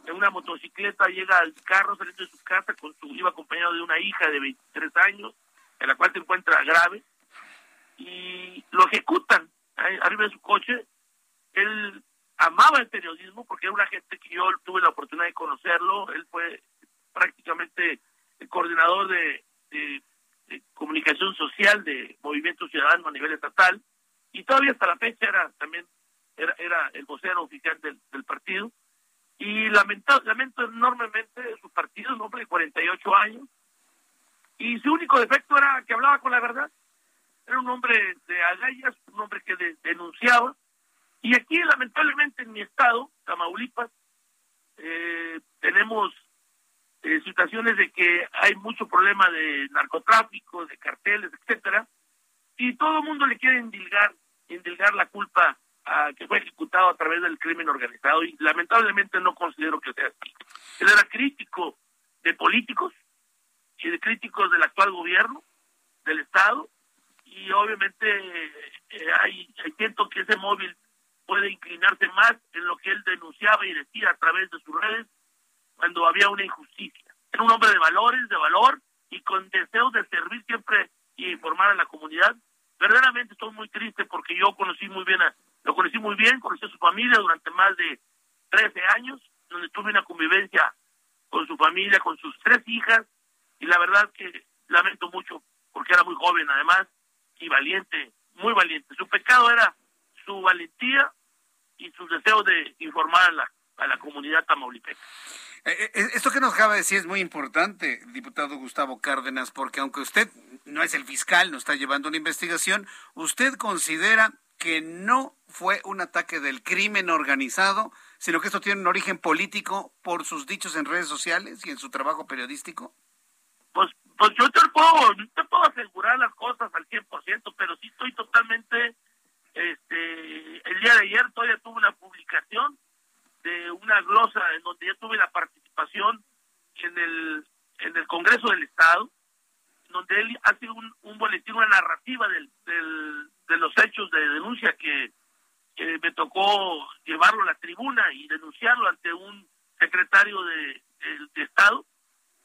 en una motocicleta llega al carro saliendo de su casa, con su iba acompañado de una hija de 23 años, en la cual se encuentra grave, y lo ejecutan arriba de su coche. Él amaba el periodismo porque era una gente que yo tuve la oportunidad de conocerlo, él fue prácticamente el coordinador de comunicación social de Movimiento Ciudadano a nivel estatal y todavía hasta la fecha era también era, era el vocero oficial del, partido y lamento, lamento enormemente su partido, un hombre de 48 años y su único defecto era que hablaba con la verdad era un hombre de agallas, un hombre que denunciaba y aquí lamentablemente en mi estado, Tamaulipas, eh, tenemos eh, situaciones de que hay mucho problema de narcotráfico, de carteles, etcétera, y todo el mundo le quiere indilgar, indilgar la culpa a que fue ejecutado a través del crimen organizado y lamentablemente no considero que sea así. Él era crítico de políticos y de críticos del actual gobierno, del Estado, y obviamente eh, hay siento que ese móvil puede inclinarse más en lo que él denunciaba y decía a través de sus redes cuando había una injusticia. Era un hombre de valores, de valor y con deseos de servir siempre y informar a la comunidad. Verdaderamente estoy muy triste porque yo conocí muy bien, a, lo conocí muy bien, conocí a su familia durante más de 13 años, donde tuve una convivencia con su familia, con sus tres hijas, y la verdad que lamento mucho porque era muy joven además y valiente, muy valiente. Su pecado era su valentía y sus deseos de informar a la, a la comunidad tamaulipeca. Eh, eh, esto que nos acaba de decir es muy importante, diputado Gustavo Cárdenas, porque aunque usted no es el fiscal, no está llevando una investigación, usted considera que no fue un ataque del crimen organizado, sino que esto tiene un origen político por sus dichos en redes sociales y en su trabajo periodístico? Pues, pues yo te puedo, te puedo asegurar las cosas al 100%, pero sí estoy totalmente, este, el día de ayer todavía tuve una publicación de una glosa en donde yo tuve la participación en el, en el Congreso del Estado, donde él hace un, un boletín, una narrativa del, del, de los hechos de denuncia que, me tocó llevarlo a la tribuna y denunciarlo ante un secretario de, Estado.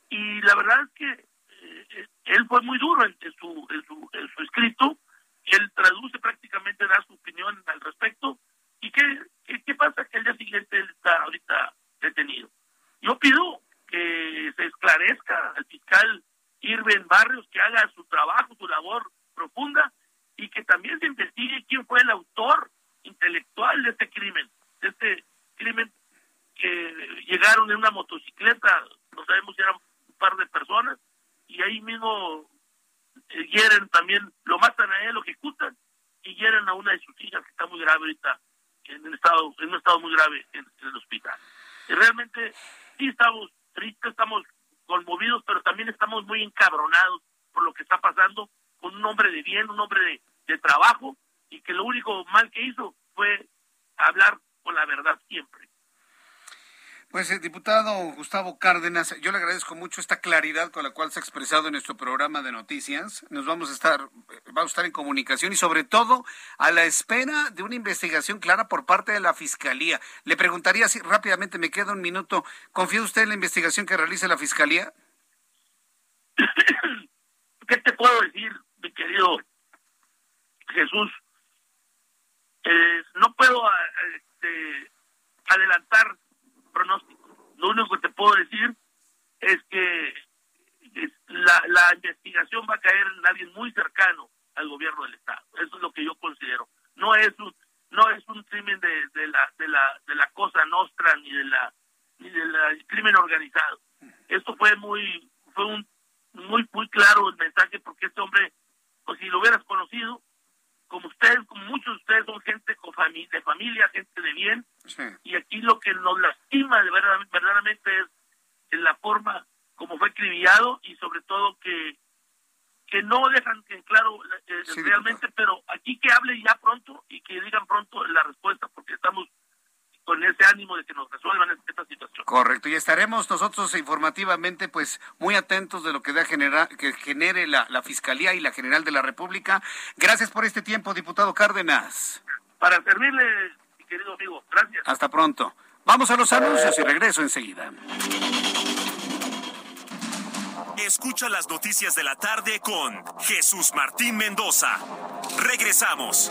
Y la verdad es que eh, él fue muy duro en, su, en, su, en su escrito, él traduce prácticamente, da su opinión al respecto. ¿Y qué, ¿Qué, pasa? Que el día siguiente él está ahorita detenido. Yo pido que se esclarezca al fiscal Irben Barrios, que haga su trabajo, su labor profunda y que también se investigue quién fue el autor intelectual de este crimen, de este crimen que llegaron en una motocicleta, no sabemos si eran un par de personas, y ahí mismo eh, hieren también, lo matan a él, lo ejecutan, y hieren a una de sus hijas que está muy grave ahorita en un estado, en un estado muy grave en, el hospital. Y realmente sí estamos tristes, estamos conmovidos, pero también estamos muy encabronados por lo que está pasando con un hombre de bien, un hombre de trabajo, y que lo único mal que hizo fue hablar con la verdad siempre. Pues, el diputado Gustavo Cárdenas, yo le agradezco mucho esta claridad con la cual se ha expresado en nuestro programa de noticias. Nos vamos a estar, vamos a estar en comunicación y sobre todo a la espera de una investigación clara por parte de la Fiscalía. Le preguntaría si rápidamente, me queda un minuto, ¿confía usted en la investigación que realiza la Fiscalía? ¿Qué te puedo decir, mi querido Jesús? Eh, no puedo este, adelantar pronóstico. Lo único que te puedo decir es que la, la investigación va a caer en alguien muy cercano al gobierno del estado. Eso es lo que yo considero. No es un no es un crimen de, de la de la de la cosa nostra ni de la ni del crimen organizado. Esto fue muy fue un muy muy claro el mensaje porque este hombre pues si lo hubieras conocido como ustedes, como muchos de ustedes son gente con familia, de familia, gente de bien, y aquí lo que nos lastima de verdad, verdaderamente es la forma como fue criviado y sobre todo que que no dejan en claro eh, realmente, pero aquí que hable ya pronto y que digan pronto la respuesta, porque estamos con ese ánimo de que nos resuelvan esta situación. Correcto, y estaremos nosotros informativamente pues muy atentos de lo que, da generar, que genere la, la Fiscalía y la General de la República. Gracias por este tiempo, diputado Cárdenas. Para servirle, mi querido amigo, gracias. Hasta pronto. Vamos a los anuncios y regreso enseguida. Escucha las noticias de la tarde con Jesús Martín Mendoza. Regresamos.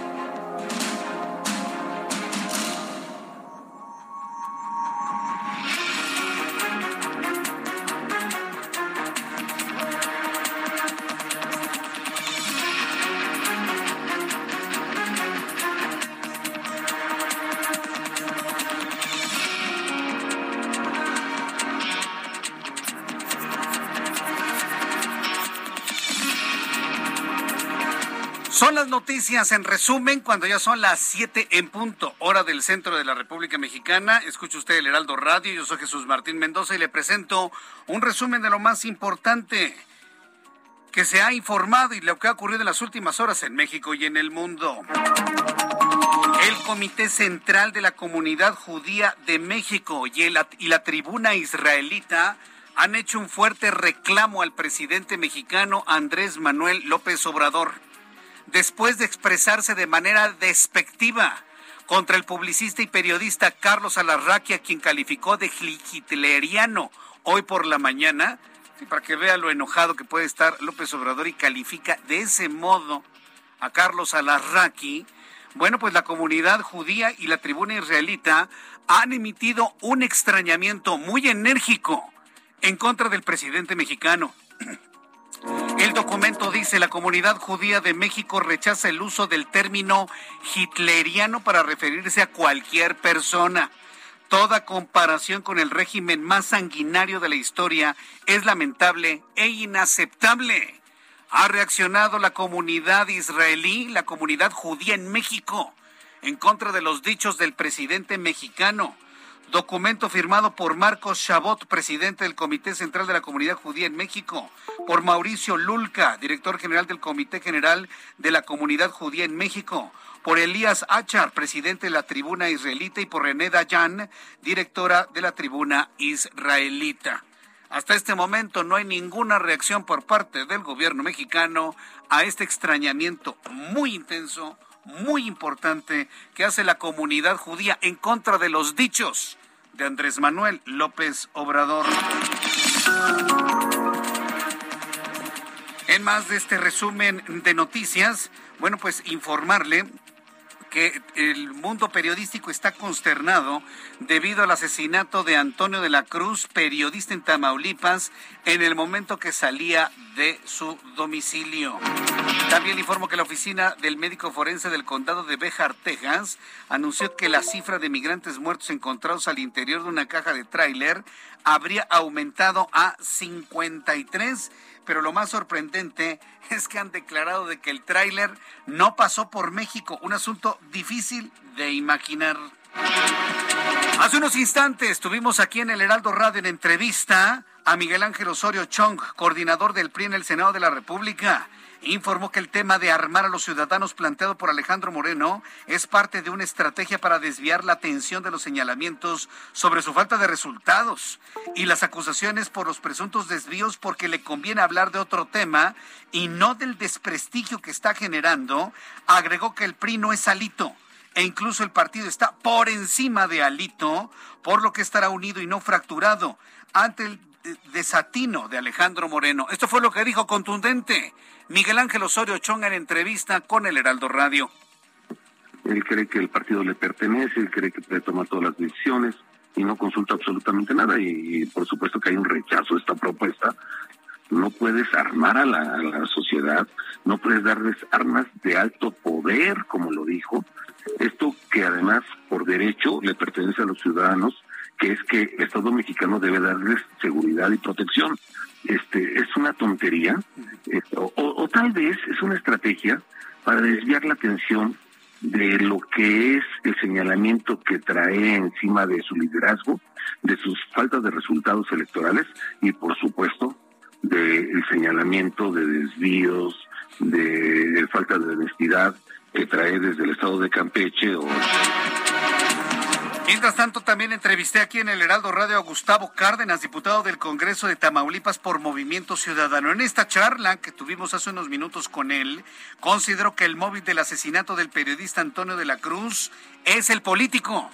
En resumen cuando ya son las 7 en punto, hora del centro de la República Mexicana. Escucha usted el Heraldo Radio, yo soy Jesús Martín Mendoza y le presento un resumen de lo más importante que se ha informado y lo que ha ocurrido en las últimas horas en México y en el mundo. El Comité Central de la Comunidad Judía de México y, el, y la tribuna israelita han hecho un fuerte reclamo al presidente mexicano Andrés Manuel López Obrador después de expresarse de manera despectiva contra el publicista y periodista Carlos Alarraqui, a quien calificó de hitleriano hoy por la mañana, para que vea lo enojado que puede estar López Obrador y califica de ese modo a Carlos Alarraqui. Bueno, pues la comunidad judía y la tribuna israelita han emitido un extrañamiento muy enérgico en contra del presidente mexicano. El documento dice, la comunidad judía de México rechaza el uso del término hitleriano para referirse a cualquier persona. Toda comparación con el régimen más sanguinario de la historia es lamentable e inaceptable. Ha reaccionado la comunidad israelí, la comunidad judía en México, en contra de los dichos del presidente mexicano documento firmado por Marcos Chabot, presidente del Comité Central de la Comunidad Judía en México, por Mauricio Lulca, director general del Comité General de la Comunidad Judía en México, por Elías Achar, presidente de la Tribuna Israelita, y por René Dayan, directora de la Tribuna Israelita. Hasta este momento no hay ninguna reacción por parte del gobierno mexicano a este extrañamiento muy intenso, muy importante que hace la comunidad judía en contra de los dichos Andrés Manuel López Obrador. En más de este resumen de noticias, bueno, pues informarle que el mundo periodístico está consternado debido al asesinato de Antonio de la Cruz, periodista en Tamaulipas, en el momento que salía de su domicilio. También informo que la oficina del médico forense del condado de Bejar, Texas, anunció que la cifra de migrantes muertos encontrados al interior de una caja de tráiler habría aumentado a 53 pero lo más sorprendente es que han declarado de que el tráiler no pasó por México, un asunto difícil de imaginar. Hace unos instantes estuvimos aquí en el Heraldo Radio en entrevista a Miguel Ángel Osorio Chong, coordinador del PRI en el Senado de la República. Informó que el tema de armar a los ciudadanos planteado por Alejandro Moreno es parte de una estrategia para desviar la atención de los señalamientos sobre su falta de resultados y las acusaciones por los presuntos desvíos porque le conviene hablar de otro tema y no del desprestigio que está generando, agregó que el PRI no es alito e incluso el partido está por encima de Alito, por lo que estará unido y no fracturado ante el desatino de Alejandro Moreno. Esto fue lo que dijo contundente Miguel Ángel Osorio Chonga en entrevista con el Heraldo Radio. Él cree que el partido le pertenece, él cree que puede tomar todas las decisiones y no consulta absolutamente nada y, por supuesto que hay un rechazo a esta propuesta. No puedes armar a la sociedad, no puedes darles armas de alto poder, como lo dijo. Esto que además por derecho le pertenece a los ciudadanos que es que el Estado mexicano debe darles seguridad y protección. Este es una tontería, o, tal vez es una estrategia para desviar la atención de lo que es el señalamiento que trae encima de su liderazgo, de sus faltas de resultados electorales y por supuesto del señalamiento de desvíos, de falta de honestidad que trae desde el estado de Campeche Mientras tanto, también entrevisté aquí en el Heraldo Radio a Gustavo Cárdenas, diputado del Congreso de Tamaulipas por Movimiento Ciudadano. En esta charla que tuvimos hace unos minutos con él, consideró que el móvil del asesinato del periodista Antonio de la Cruz es el político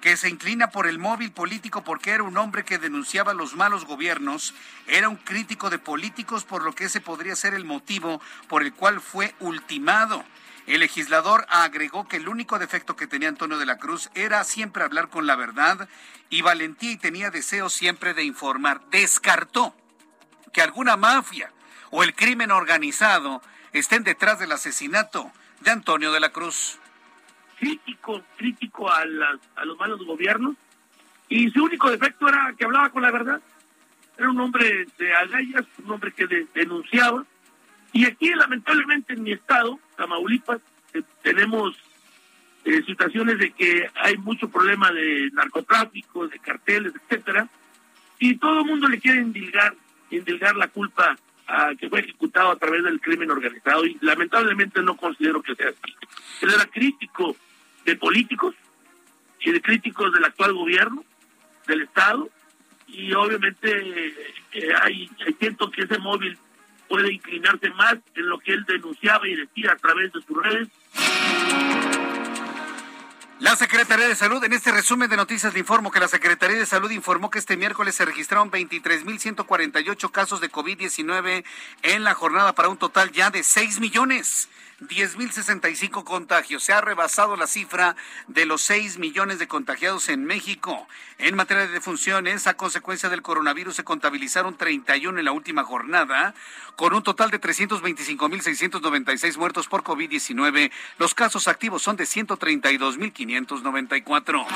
que se inclina por el móvil político porque era un hombre que denunciaba los malos gobiernos, era un crítico de políticos, por lo que ese podría ser el motivo por el cual fue ultimado. El legislador agregó que el único defecto que tenía Antonio de la Cruz era siempre hablar con la verdad y valentía y tenía deseo siempre de informar. Descartó que alguna mafia o el crimen organizado estén detrás del asesinato de Antonio de la Cruz. Crítico, crítico a, a los malos gobiernos y su único defecto era que hablaba con la verdad. Era un hombre de agallas, un hombre que denunciaba y aquí, lamentablemente, en mi estado, Tamaulipas, eh, tenemos eh, situaciones de que hay mucho problema de narcotráfico, de carteles, etcétera, y todo el mundo le quiere indilgar, indilgar la culpa a que fue ejecutado a través del crimen organizado, y lamentablemente no considero que sea así. Él era crítico de políticos y de críticos del actual gobierno, del Estado, y obviamente eh, hay, hay siento que ese móvil puede inclinarse más en lo que él denunciaba y decía a través de sus redes. La Secretaría de Salud, en este resumen de noticias le informo que la Secretaría de Salud informó que este miércoles se registraron 23.148 casos de COVID-19 en la jornada para un total ya de 6 millones. 10.065 contagios. Se ha rebasado la cifra de los 6 millones de contagiados en México. En materia de defunciones, a consecuencia del coronavirus se contabilizaron 31 en la última jornada, con un total de 325.696 muertos por COVID-19. Los casos activos son de 132.594.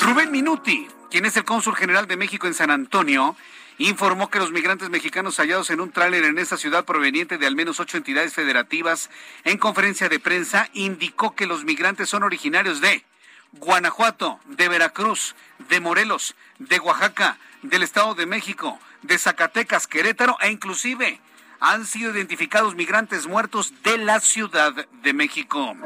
Rubén Minuti, quien es el cónsul general de México en San Antonio, informó que los migrantes mexicanos hallados en un tráiler en esa ciudad proveniente de al menos ocho entidades federativas, en conferencia de prensa, indicó que los migrantes son originarios de Guanajuato, de Veracruz, de Morelos, de Oaxaca, del Estado de México, de Zacatecas, Querétaro e inclusive han sido identificados migrantes muertos de la Ciudad de México.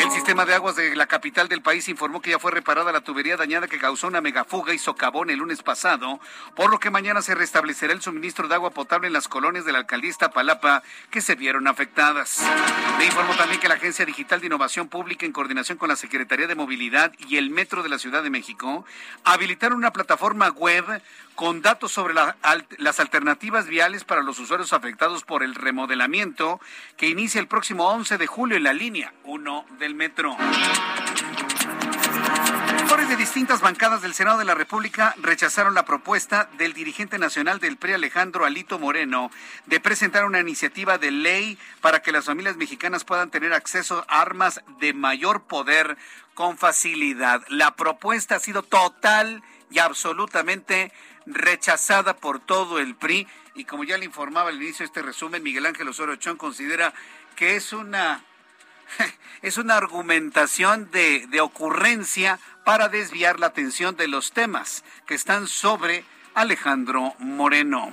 El sistema de aguas de la capital del país informó que ya fue reparada la tubería dañada que causó una megafuga y socavón el lunes pasado, por lo que mañana se restablecerá el suministro de agua potable en las colonias de la Palapa que se vieron afectadas. Le informó también que la Agencia Digital de Innovación Pública, en coordinación con la Secretaría de Movilidad y el Metro de la Ciudad de México, habilitaron una plataforma web con datos sobre las alternativas viales para los usuarios afectados por el remodelamiento que inicia el próximo 11 de julio en la línea 1 del metro. Senadores de distintas bancadas del Senado de la República rechazaron la propuesta del dirigente nacional del PRI Alejandro Alito Moreno de presentar una iniciativa de ley para que las familias mexicanas puedan tener acceso a armas de mayor poder con facilidad. La propuesta ha sido total y absolutamente rechazada por todo el PRI y como ya le informaba al inicio de este resumen, Miguel Ángel Osorio Chón considera que es una es una argumentación de, de ocurrencia para desviar la atención de los temas que están sobre Alejandro Moreno.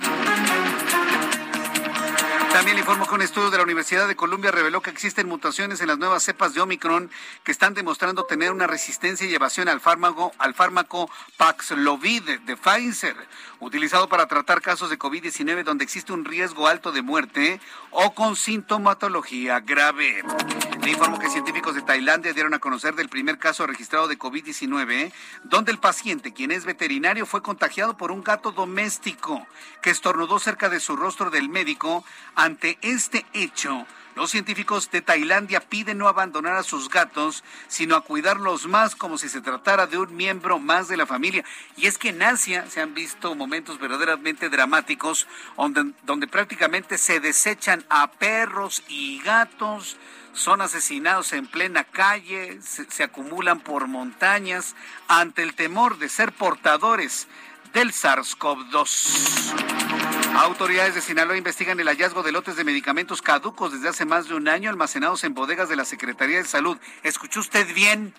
También le que un estudio de la Universidad de Columbia reveló que existen mutaciones en las nuevas cepas de Omicron que están demostrando tener una resistencia y evasión al fármaco, al fármaco Paxlovid de Pfizer, utilizado para tratar casos de COVID-19 donde existe un riesgo alto de muerte o con sintomatología grave. Le informo que científicos de Tailandia dieron a conocer del primer caso registrado de COVID-19, donde el paciente, quien es veterinario, fue contagiado por un gato doméstico que estornudó cerca de su rostro del médico. Este hecho, los científicos de Tailandia piden no abandonar a sus gatos, sino a cuidarlos más como si se tratara de un miembro más de la familia. Y es que en Asia se han visto momentos verdaderamente dramáticos donde, donde prácticamente se desechan a perros y gatos son asesinados en plena calle, se, acumulan por montañas ante el temor de ser portadores del SARS-CoV-2. Autoridades de Sinaloa investigan el hallazgo de lotes de medicamentos caducos desde hace más de un año almacenados en bodegas de la Secretaría de Salud. ¿Escuchó usted bien?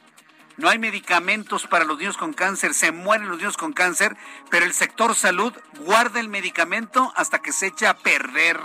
No hay medicamentos para los niños con cáncer, se mueren los niños con cáncer, pero el sector salud guarda el medicamento hasta que se echa a perder.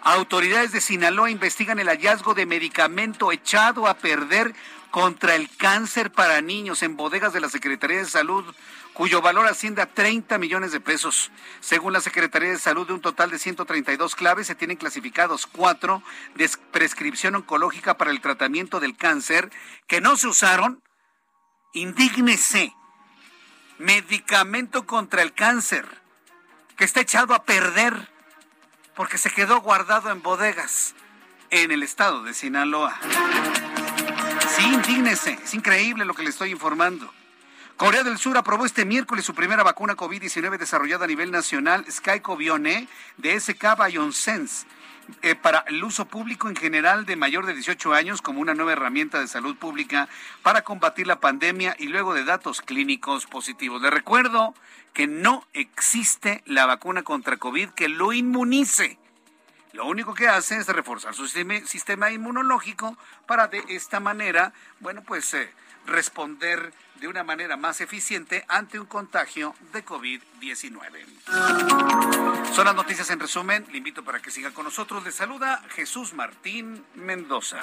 Autoridades de Sinaloa investigan el hallazgo de medicamento echado a perder contra el cáncer para niños en bodegas de la Secretaría de Salud, cuyo valor asciende a 30 millones de pesos. Según la Secretaría de Salud, de un total de 132 claves, se tienen clasificados cuatro de prescripción oncológica para el tratamiento del cáncer que no se usaron. Indígnese. Medicamento contra el cáncer que está echado a perder porque se quedó guardado en bodegas en el estado de Sinaloa. Sí, indígnese, es increíble lo que le estoy informando. Corea del Sur aprobó este miércoles su primera vacuna COVID-19 desarrollada a nivel nacional, Skycobione, de SK BioSense, eh, para el uso público en general de mayor de 18 años como una nueva herramienta de salud pública para combatir la pandemia y luego de datos clínicos positivos. Le recuerdo que no existe la vacuna contra COVID que lo inmunice. Lo único que hace es reforzar su sistema, inmunológico para de esta manera, bueno, pues eh, responder de una manera más eficiente ante un contagio de COVID-19. Son las noticias en resumen. Le invito para que siga con nosotros. Le saluda Jesús Martín Mendoza.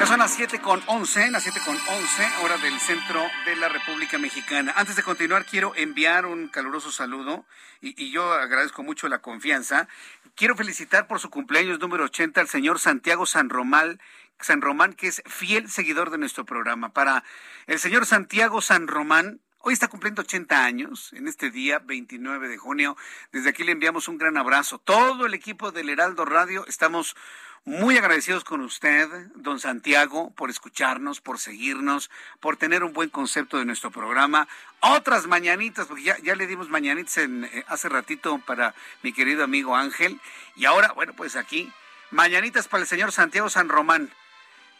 Ya son las 7 con 11, las 7 con 11, hora del centro de la República Mexicana. Antes de continuar, quiero enviar un caluroso saludo y, y, yo agradezco mucho la confianza. Quiero felicitar por su cumpleaños número 80 al señor Santiago San Román, San Román, que es fiel seguidor de nuestro programa. Para el señor Santiago San Román, Hoy está cumpliendo 80 años, en este día 29 de junio. Desde aquí le enviamos un gran abrazo. Todo el equipo del Heraldo Radio estamos muy agradecidos con usted, don Santiago, por escucharnos, por seguirnos, por tener un buen concepto de nuestro programa. Otras mañanitas, porque ya, ya le dimos mañanitas en, eh, hace ratito para mi querido amigo Ángel. Y ahora, bueno, pues aquí, mañanitas para el señor Santiago San Román,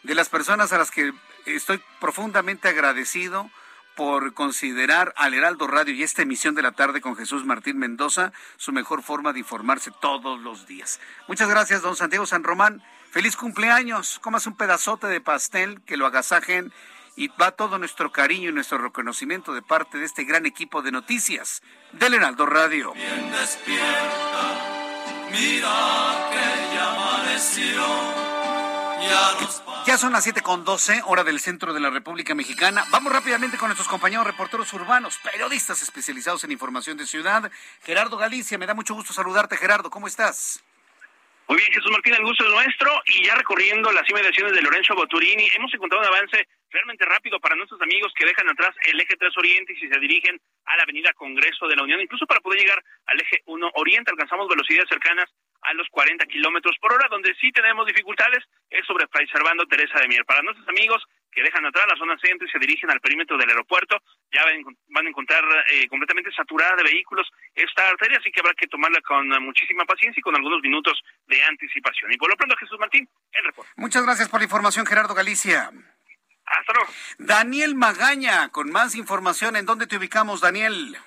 de las personas a las que estoy profundamente agradecido por considerar al Heraldo Radio y esta emisión de la tarde con Jesús Martín Mendoza su mejor forma de informarse todos los días. Muchas gracias, don Santiago San Román. Feliz cumpleaños. Comas un pedazote de pastel, que lo agasajen y va todo nuestro cariño y nuestro reconocimiento de parte de este gran equipo de noticias del Heraldo Radio. Despierta, mira que ya son las siete con doce, hora del centro de la República Mexicana. Vamos rápidamente con nuestros compañeros reporteros urbanos, periodistas especializados en información de ciudad. Gerardo Galicia, me da mucho gusto saludarte, Gerardo. ¿Cómo estás? Muy bien, Jesús Martín, el gusto es nuestro. Y ya recorriendo las inmediaciones de Lorenzo Boturini, hemos encontrado un avance realmente rápido para nuestros amigos que dejan atrás el eje 3 Oriente y si se dirigen a la avenida Congreso de la Unión, incluso para poder llegar al eje 1 Oriente, alcanzamos velocidades cercanas a los 40 kilómetros por hora. Donde sí tenemos dificultades es sobre Fray Servando Teresa de Mier. Para nuestros amigos que dejan atrás la zona centro y se dirigen al perímetro del aeropuerto, ya van a encontrar eh, completamente saturada de vehículos esta arteria, así que habrá que tomarla con muchísima paciencia y con algunos minutos de anticipación. Y por lo pronto, Jesús Martín, el reporte. Muchas gracias por la información, Gerardo Galicia. Hasta luego. Daniel Magaña, con más información, ¿en dónde te ubicamos, Daniel?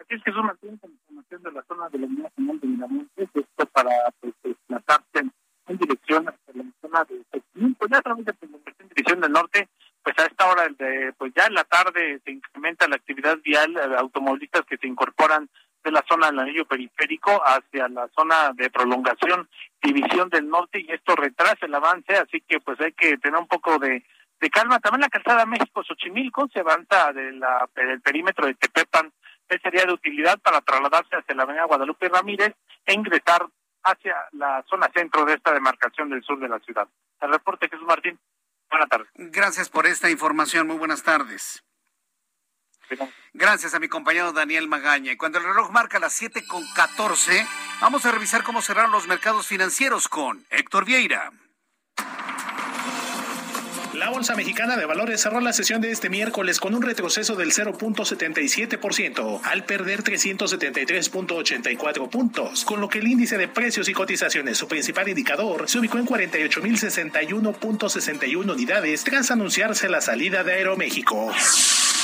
Aquí es Jesús Martín, con información de la zona de la Unidad Nacional de Miramontes, esto para pues, desplazarse en dirección hacia la zona de pues ya través de en dirección del norte, pues a esta hora, de, pues ya en la tarde se incrementa la actividad vial, de automovilistas que se incorporan de la zona del anillo periférico hacia la zona de prolongación, división del norte, y esto retrasa el avance, así que pues hay que tener un poco de de calma. También la calzada México-Xochimilco se avanza de la, del perímetro de Tepepan, que sería de utilidad para trasladarse hacia la avenida Guadalupe Ramírez e ingresar hacia la zona centro de esta demarcación del sur de la ciudad. El reporte Jesús Martín. Buenas tardes. Gracias por esta información. Muy buenas tardes. Gracias a mi compañero Daniel Magaña. Y cuando el reloj marca las 7 con 14, vamos a revisar cómo cerraron los mercados financieros con Héctor Vieira. La Bolsa Mexicana de Valores cerró la sesión de este miércoles con un retroceso del 0.77% al perder 373.84 puntos, con lo que el índice de precios y cotizaciones, su principal indicador, se ubicó en 48.061.61 unidades tras anunciarse la salida de Aeroméxico.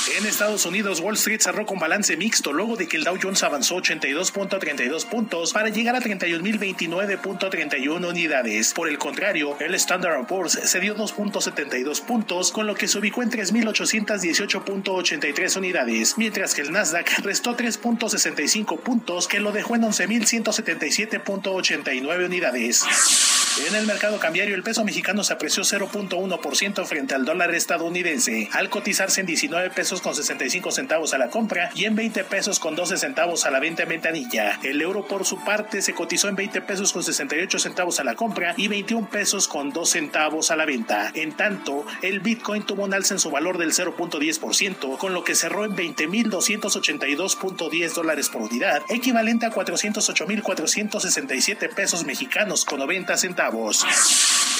En Estados Unidos, Wall Street cerró con balance mixto luego de que el Dow Jones avanzó 82.32 puntos para llegar a 31.029.31 unidades. Por el contrario, el Standard Poor's se dio 2.72 puntos, con lo que se ubicó en 3.818.83 unidades, mientras que el Nasdaq restó 3.65 puntos, que lo dejó en 11.177.89 unidades. En el mercado cambiario, el peso mexicano se apreció 0.1% frente al dólar estadounidense, al cotizarse en 19 pesos con 65 centavos a la compra y en 20 pesos con 12 centavos a la venta en ventanilla. El euro por su parte se cotizó en 20 pesos con 68 centavos a la compra y 21 pesos con 2 centavos a la venta. En tanto, el Bitcoin tuvo un alza en su valor del 0.10%, con lo que cerró en 20.282.10 dólares por unidad, equivalente a 408.467 pesos mexicanos con 90 centavos.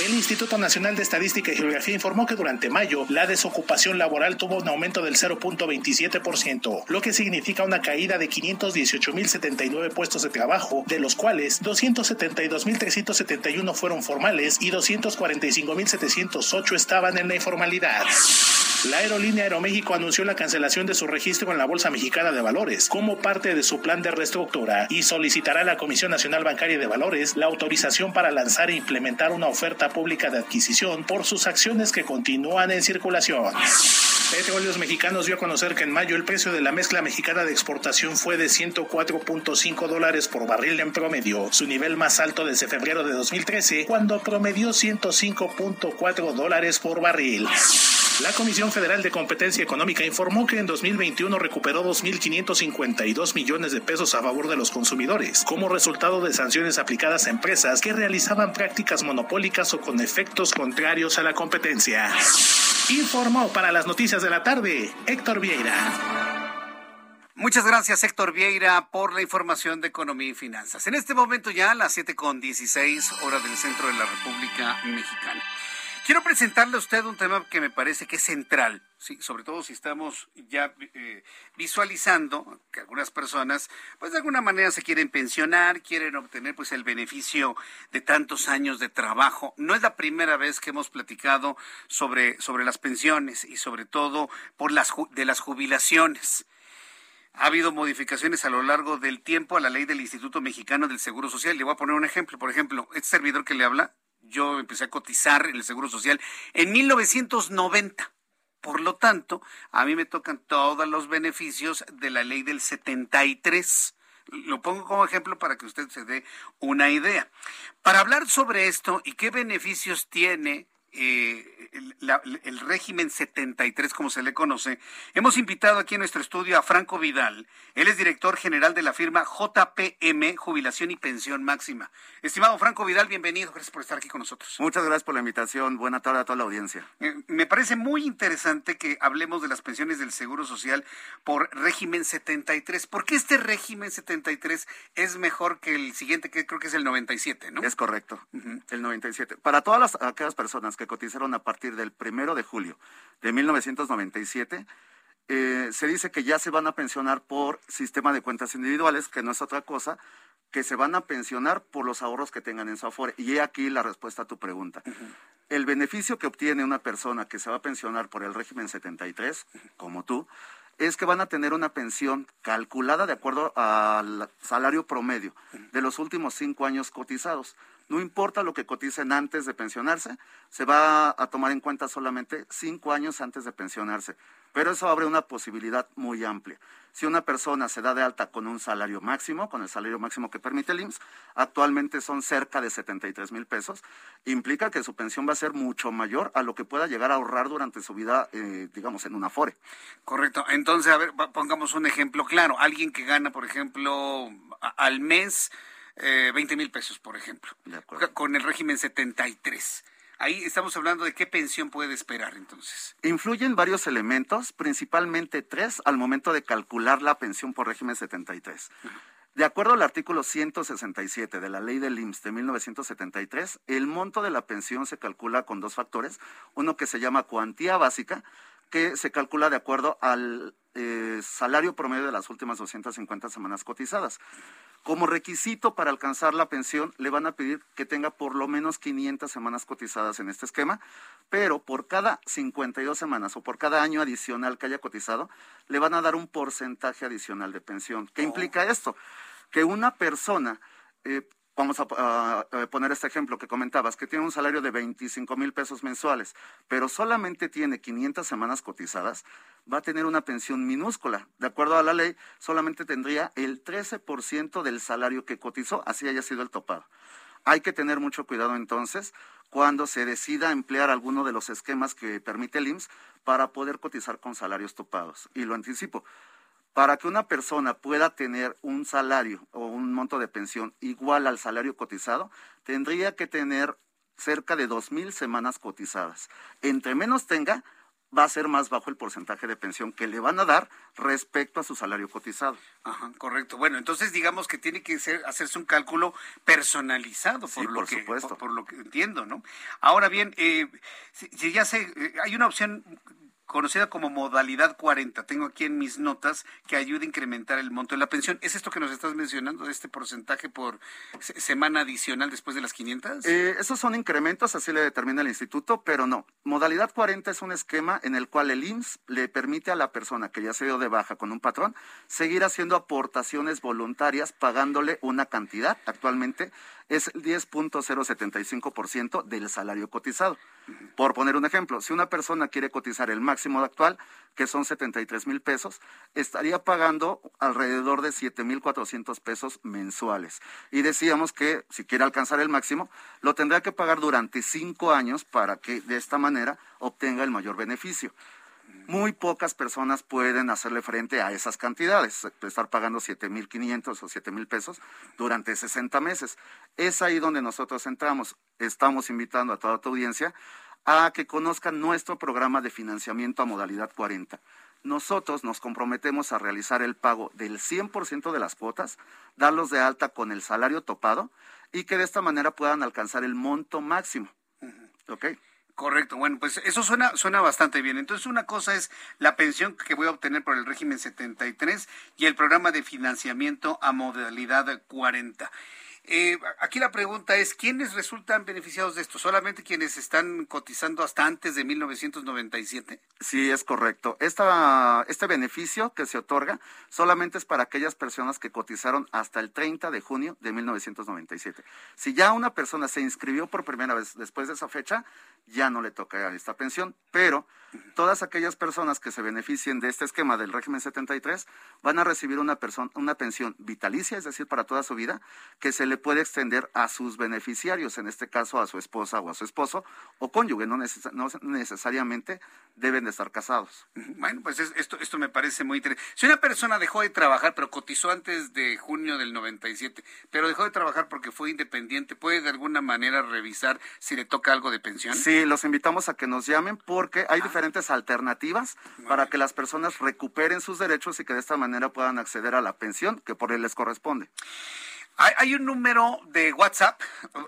El Instituto Nacional de Estadística y Geografía informó que durante mayo la desocupación laboral tuvo un aumento del 0.27%, lo que significa una caída de 518.079 puestos de trabajo, de los cuales 272.371 fueron formales y 245.708 estaban en la informalidad. La aerolínea Aeroméxico anunció la cancelación de su registro en la Bolsa Mexicana de Valores como parte de su plan de reestructura y solicitará a la Comisión Nacional Bancaria de Valores la autorización para lanzar e implementar una oferta pública de adquisición por sus acciones que continúan en circulación. Petróleos Mexicanos dio a conocer que en mayo el precio de la mezcla mexicana de exportación fue de 104.5 dólares por barril en promedio, su nivel más alto desde febrero de 2013, cuando promedió 105.4 dólares por barril. La Comisión Federal de Competencia Económica informó que en 2021 recuperó 2.552 millones de pesos a favor de los consumidores, como resultado de sanciones aplicadas a empresas que realizaban prácticas monopólicas o con efectos contrarios a la competencia. Informó para las noticias de la tarde Héctor Vieira. Muchas gracias, Héctor Vieira, por la información de economía y finanzas. En este momento ya, a las 7.16 horas del centro de la República Mexicana. Quiero presentarle a usted un tema que me parece que es central, ¿sí? sobre todo si estamos ya eh, visualizando que algunas personas, pues de alguna manera se quieren pensionar, quieren obtener pues el beneficio de tantos años de trabajo. No es la primera vez que hemos platicado sobre, sobre las pensiones y sobre todo por las de las jubilaciones. Ha habido modificaciones a lo largo del tiempo a la ley del Instituto Mexicano del Seguro Social. Le voy a poner un ejemplo. Por ejemplo, este servidor que le habla yo empecé a cotizar el Seguro Social en 1990. Por lo tanto, a mí me tocan todos los beneficios de la ley del 73 Lo pongo como ejemplo para que usted se dé una idea. Para hablar sobre esto y qué beneficios tiene eh, el, régimen 73, como se le conoce, hemos invitado aquí en nuestro estudio a Franco Vidal. Él es director general de la firma JPM, Jubilación y Pensión Máxima. Estimado Franco Vidal, bienvenido. Gracias por estar aquí con nosotros. Muchas gracias por la invitación. Buena tarde a toda la audiencia. Eh, me parece muy interesante que hablemos de las pensiones del Seguro Social por régimen 73. ¿Por qué este régimen 73 es mejor que el siguiente, que creo que es el 97, no? Es correcto, el 97. Para todas las, aquellas personas que cotizaron a partir del primero de julio de 1997, eh, se dice que ya se van a pensionar por sistema de cuentas individuales, que no es otra cosa que se van a pensionar por los ahorros que tengan en su Afore. Y he aquí la respuesta a tu pregunta. El beneficio que obtiene una persona que se va a pensionar por el régimen 73, como tú, es que van a tener una pensión calculada de acuerdo al salario promedio de los últimos cinco años cotizados. No importa lo que coticen antes de pensionarse, se va a tomar en cuenta solamente cinco años antes de pensionarse. Pero eso abre una posibilidad muy amplia. Si una persona se da de alta con un salario máximo, con el salario máximo que permite el IMSS, actualmente son cerca de 73 mil pesos, implica que su pensión va a ser mucho mayor a lo que pueda llegar a ahorrar durante su vida, eh, digamos, en una FORE. Correcto. Entonces, a ver, pongamos un ejemplo claro. Alguien que gana, por ejemplo, al mes eh, 20 mil pesos, por ejemplo, con el régimen 73. Ahí estamos hablando de qué pensión puede esperar entonces. Influyen varios elementos, principalmente tres, al momento de calcular la pensión por régimen 73. De acuerdo al artículo 167 de la ley del IMSS de 1973, el monto de la pensión se calcula con dos factores, uno que se llama cuantía básica, que se calcula de acuerdo al eh, salario promedio de las últimas 250 semanas cotizadas. Como requisito para alcanzar la pensión, le van a pedir que tenga por lo menos 500 semanas cotizadas en este esquema, pero por cada 52 semanas o por cada año adicional que haya cotizado, le van a dar un porcentaje adicional de pensión. ¿Qué implica esto? Que una persona eh, vamos a, poner este ejemplo que comentabas, que tiene un salario de 25 mil pesos mensuales, pero solamente tiene 500 semanas cotizadas, va a tener una pensión minúscula. De acuerdo a la ley, solamente tendría el 13% del salario que cotizó, así haya sido el topado. Hay que tener mucho cuidado entonces cuando se decida emplear alguno de los esquemas que permite el IMSS para poder cotizar con salarios topados. Y lo anticipo, para que una persona pueda tener un salario o un monto de pensión igual al salario cotizado, tendría que tener cerca de dos mil semanas cotizadas. Entre menos tenga, va a ser más bajo el porcentaje de pensión que le van a dar respecto a su salario cotizado. Ajá, correcto. Bueno, entonces digamos que tiene que ser, hacerse un cálculo personalizado, por, lo, que, supuesto. Por, lo que entiendo, ¿no? Ahora bien, eh, si, ya sé, eh, hay una opción conocida como modalidad 40. Tengo aquí en mis notas que ayuda a incrementar el monto de la pensión. ¿Es esto que nos estás mencionando, este porcentaje por semana adicional después de las 500? Eh, esos son incrementos, así le determina el instituto, pero no. Modalidad 40 es un esquema en el cual el IMSS le permite a la persona que ya se dio de baja con un patrón seguir haciendo aportaciones voluntarias pagándole una cantidad. Actualmente es el 10.075% del salario cotizado. Por poner un ejemplo, si una persona quiere cotizar el máximo actual, que son 73 mil pesos, estaría pagando alrededor de 7 mil 400 pesos mensuales. Y decíamos que si quiere alcanzar el máximo, lo tendría que pagar durante cinco años para que de esta manera obtenga el mayor beneficio muy pocas personas pueden hacerle frente a esas cantidades, estar pagando 7.500 o 7.000 pesos durante 60 meses. Es ahí donde nosotros entramos. Estamos invitando a toda tu audiencia a que conozcan nuestro programa de financiamiento a modalidad 40. Nosotros nos comprometemos a realizar el pago del 100% de las cuotas, darlos de alta con el salario topado y que de esta manera puedan alcanzar el monto máximo. ¿Ok? Correcto, bueno, pues eso suena, suena bastante bien. Entonces, una cosa es la pensión que voy a obtener por el régimen 73 y el programa de financiamiento a modalidad 40. Eh, aquí la pregunta es, ¿quiénes resultan beneficiados de esto? ¿Solamente quienes están cotizando hasta antes de 1997? Sí, es correcto. Esta, este beneficio que se otorga solamente es para aquellas personas que cotizaron hasta el 30 de junio de 1997. Si ya una persona se inscribió por primera vez después de esa fecha, ya no le toca esta pensión, pero todas aquellas personas que se beneficien de este esquema del régimen 73 van a recibir una, una pensión vitalicia, es decir, para toda su vida, que se le puede extender a sus beneficiarios, en este caso a su esposa o a su esposo o cónyuge, no, necesariamente deben de estar casados. Bueno, pues esto, esto me parece muy interesante. Si una persona dejó de trabajar, pero cotizó antes de junio del 97, pero dejó de trabajar porque fue independiente, ¿puede de alguna manera revisar si le toca algo de pensión? Sí, los invitamos a que nos llamen porque hay ah. diferentes alternativas para que las personas recuperen sus derechos y que de esta manera puedan acceder a la pensión que por él les corresponde. Hay, un número de WhatsApp,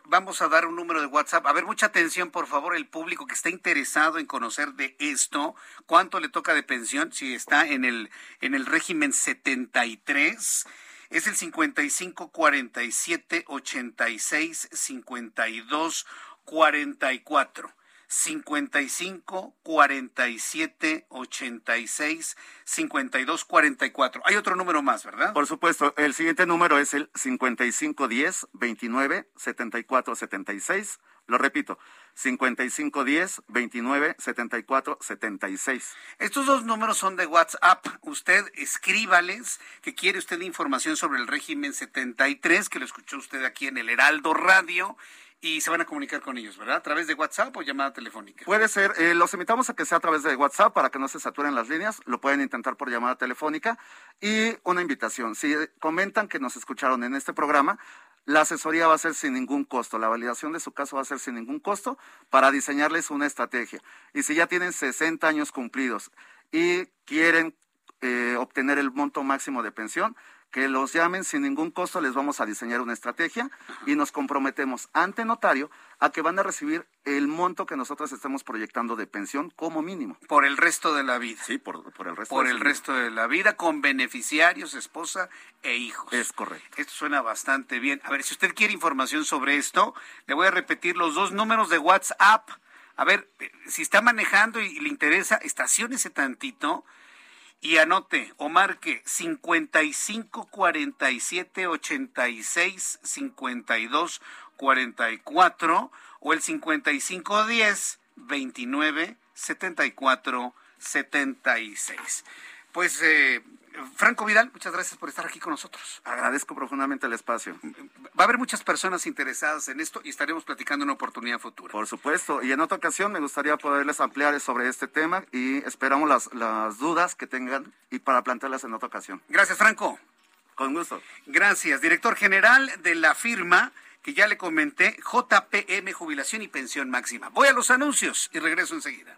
vamos a dar un número de WhatsApp. A ver, mucha atención, por favor, el público que está interesado en conocer de esto, cuánto le toca de pensión, si está en el, en el régimen 73, es el 55 47 86 52 44. 55 47 86 52 44. Hay otro número más, ¿verdad? Por supuesto, el siguiente número es el 55 10 29 74 76. Lo repito, 55 10 29 74 76. Estos dos números son de WhatsApp. Usted escríbales que quiere usted información sobre el régimen 73, que lo escuchó usted aquí en el Heraldo Radio y se van a comunicar con ellos, ¿verdad? ¿A través de WhatsApp o llamada telefónica? Puede ser, eh, los invitamos a que sea a través de WhatsApp para que no se saturen las líneas, lo pueden intentar por llamada telefónica y una invitación, si comentan que nos escucharon en este programa, la asesoría va a ser sin ningún costo, la validación de su caso va a ser sin ningún costo para diseñarles una estrategia. Y si ya tienen 60 años cumplidos y quieren eh, obtener el monto máximo de pensión, que los llamen sin ningún costo, les vamos a diseñar una estrategia y nos comprometemos ante notario a que van a recibir el monto que nosotros estamos proyectando de pensión como mínimo. Por el resto de la vida. Sí, por, el resto. Por el resto de la vida, con beneficiarios, esposa e hijos. Es correcto. Esto suena bastante bien. A ver, si usted quiere información sobre esto, le voy a repetir los dos números de WhatsApp. A ver, si está manejando y le interesa, estaciónese tantito y anote o marque 55 47 86 52 44 o el 55 10 29 74 76. Pues eh, Franco Vidal, muchas gracias por estar aquí con nosotros. Agradezco profundamente el espacio. Va a haber muchas personas interesadas en esto y estaremos platicando una oportunidad futura. Por supuesto, y en otra ocasión me gustaría poderles ampliar sobre este tema y esperamos las, las dudas que tengan y para plantearlas en otra ocasión. Gracias, Franco. Con gusto. Gracias, director general de la firma que ya le comenté, JPM Jubilación y Pensión Máxima. Voy a los anuncios y regreso enseguida.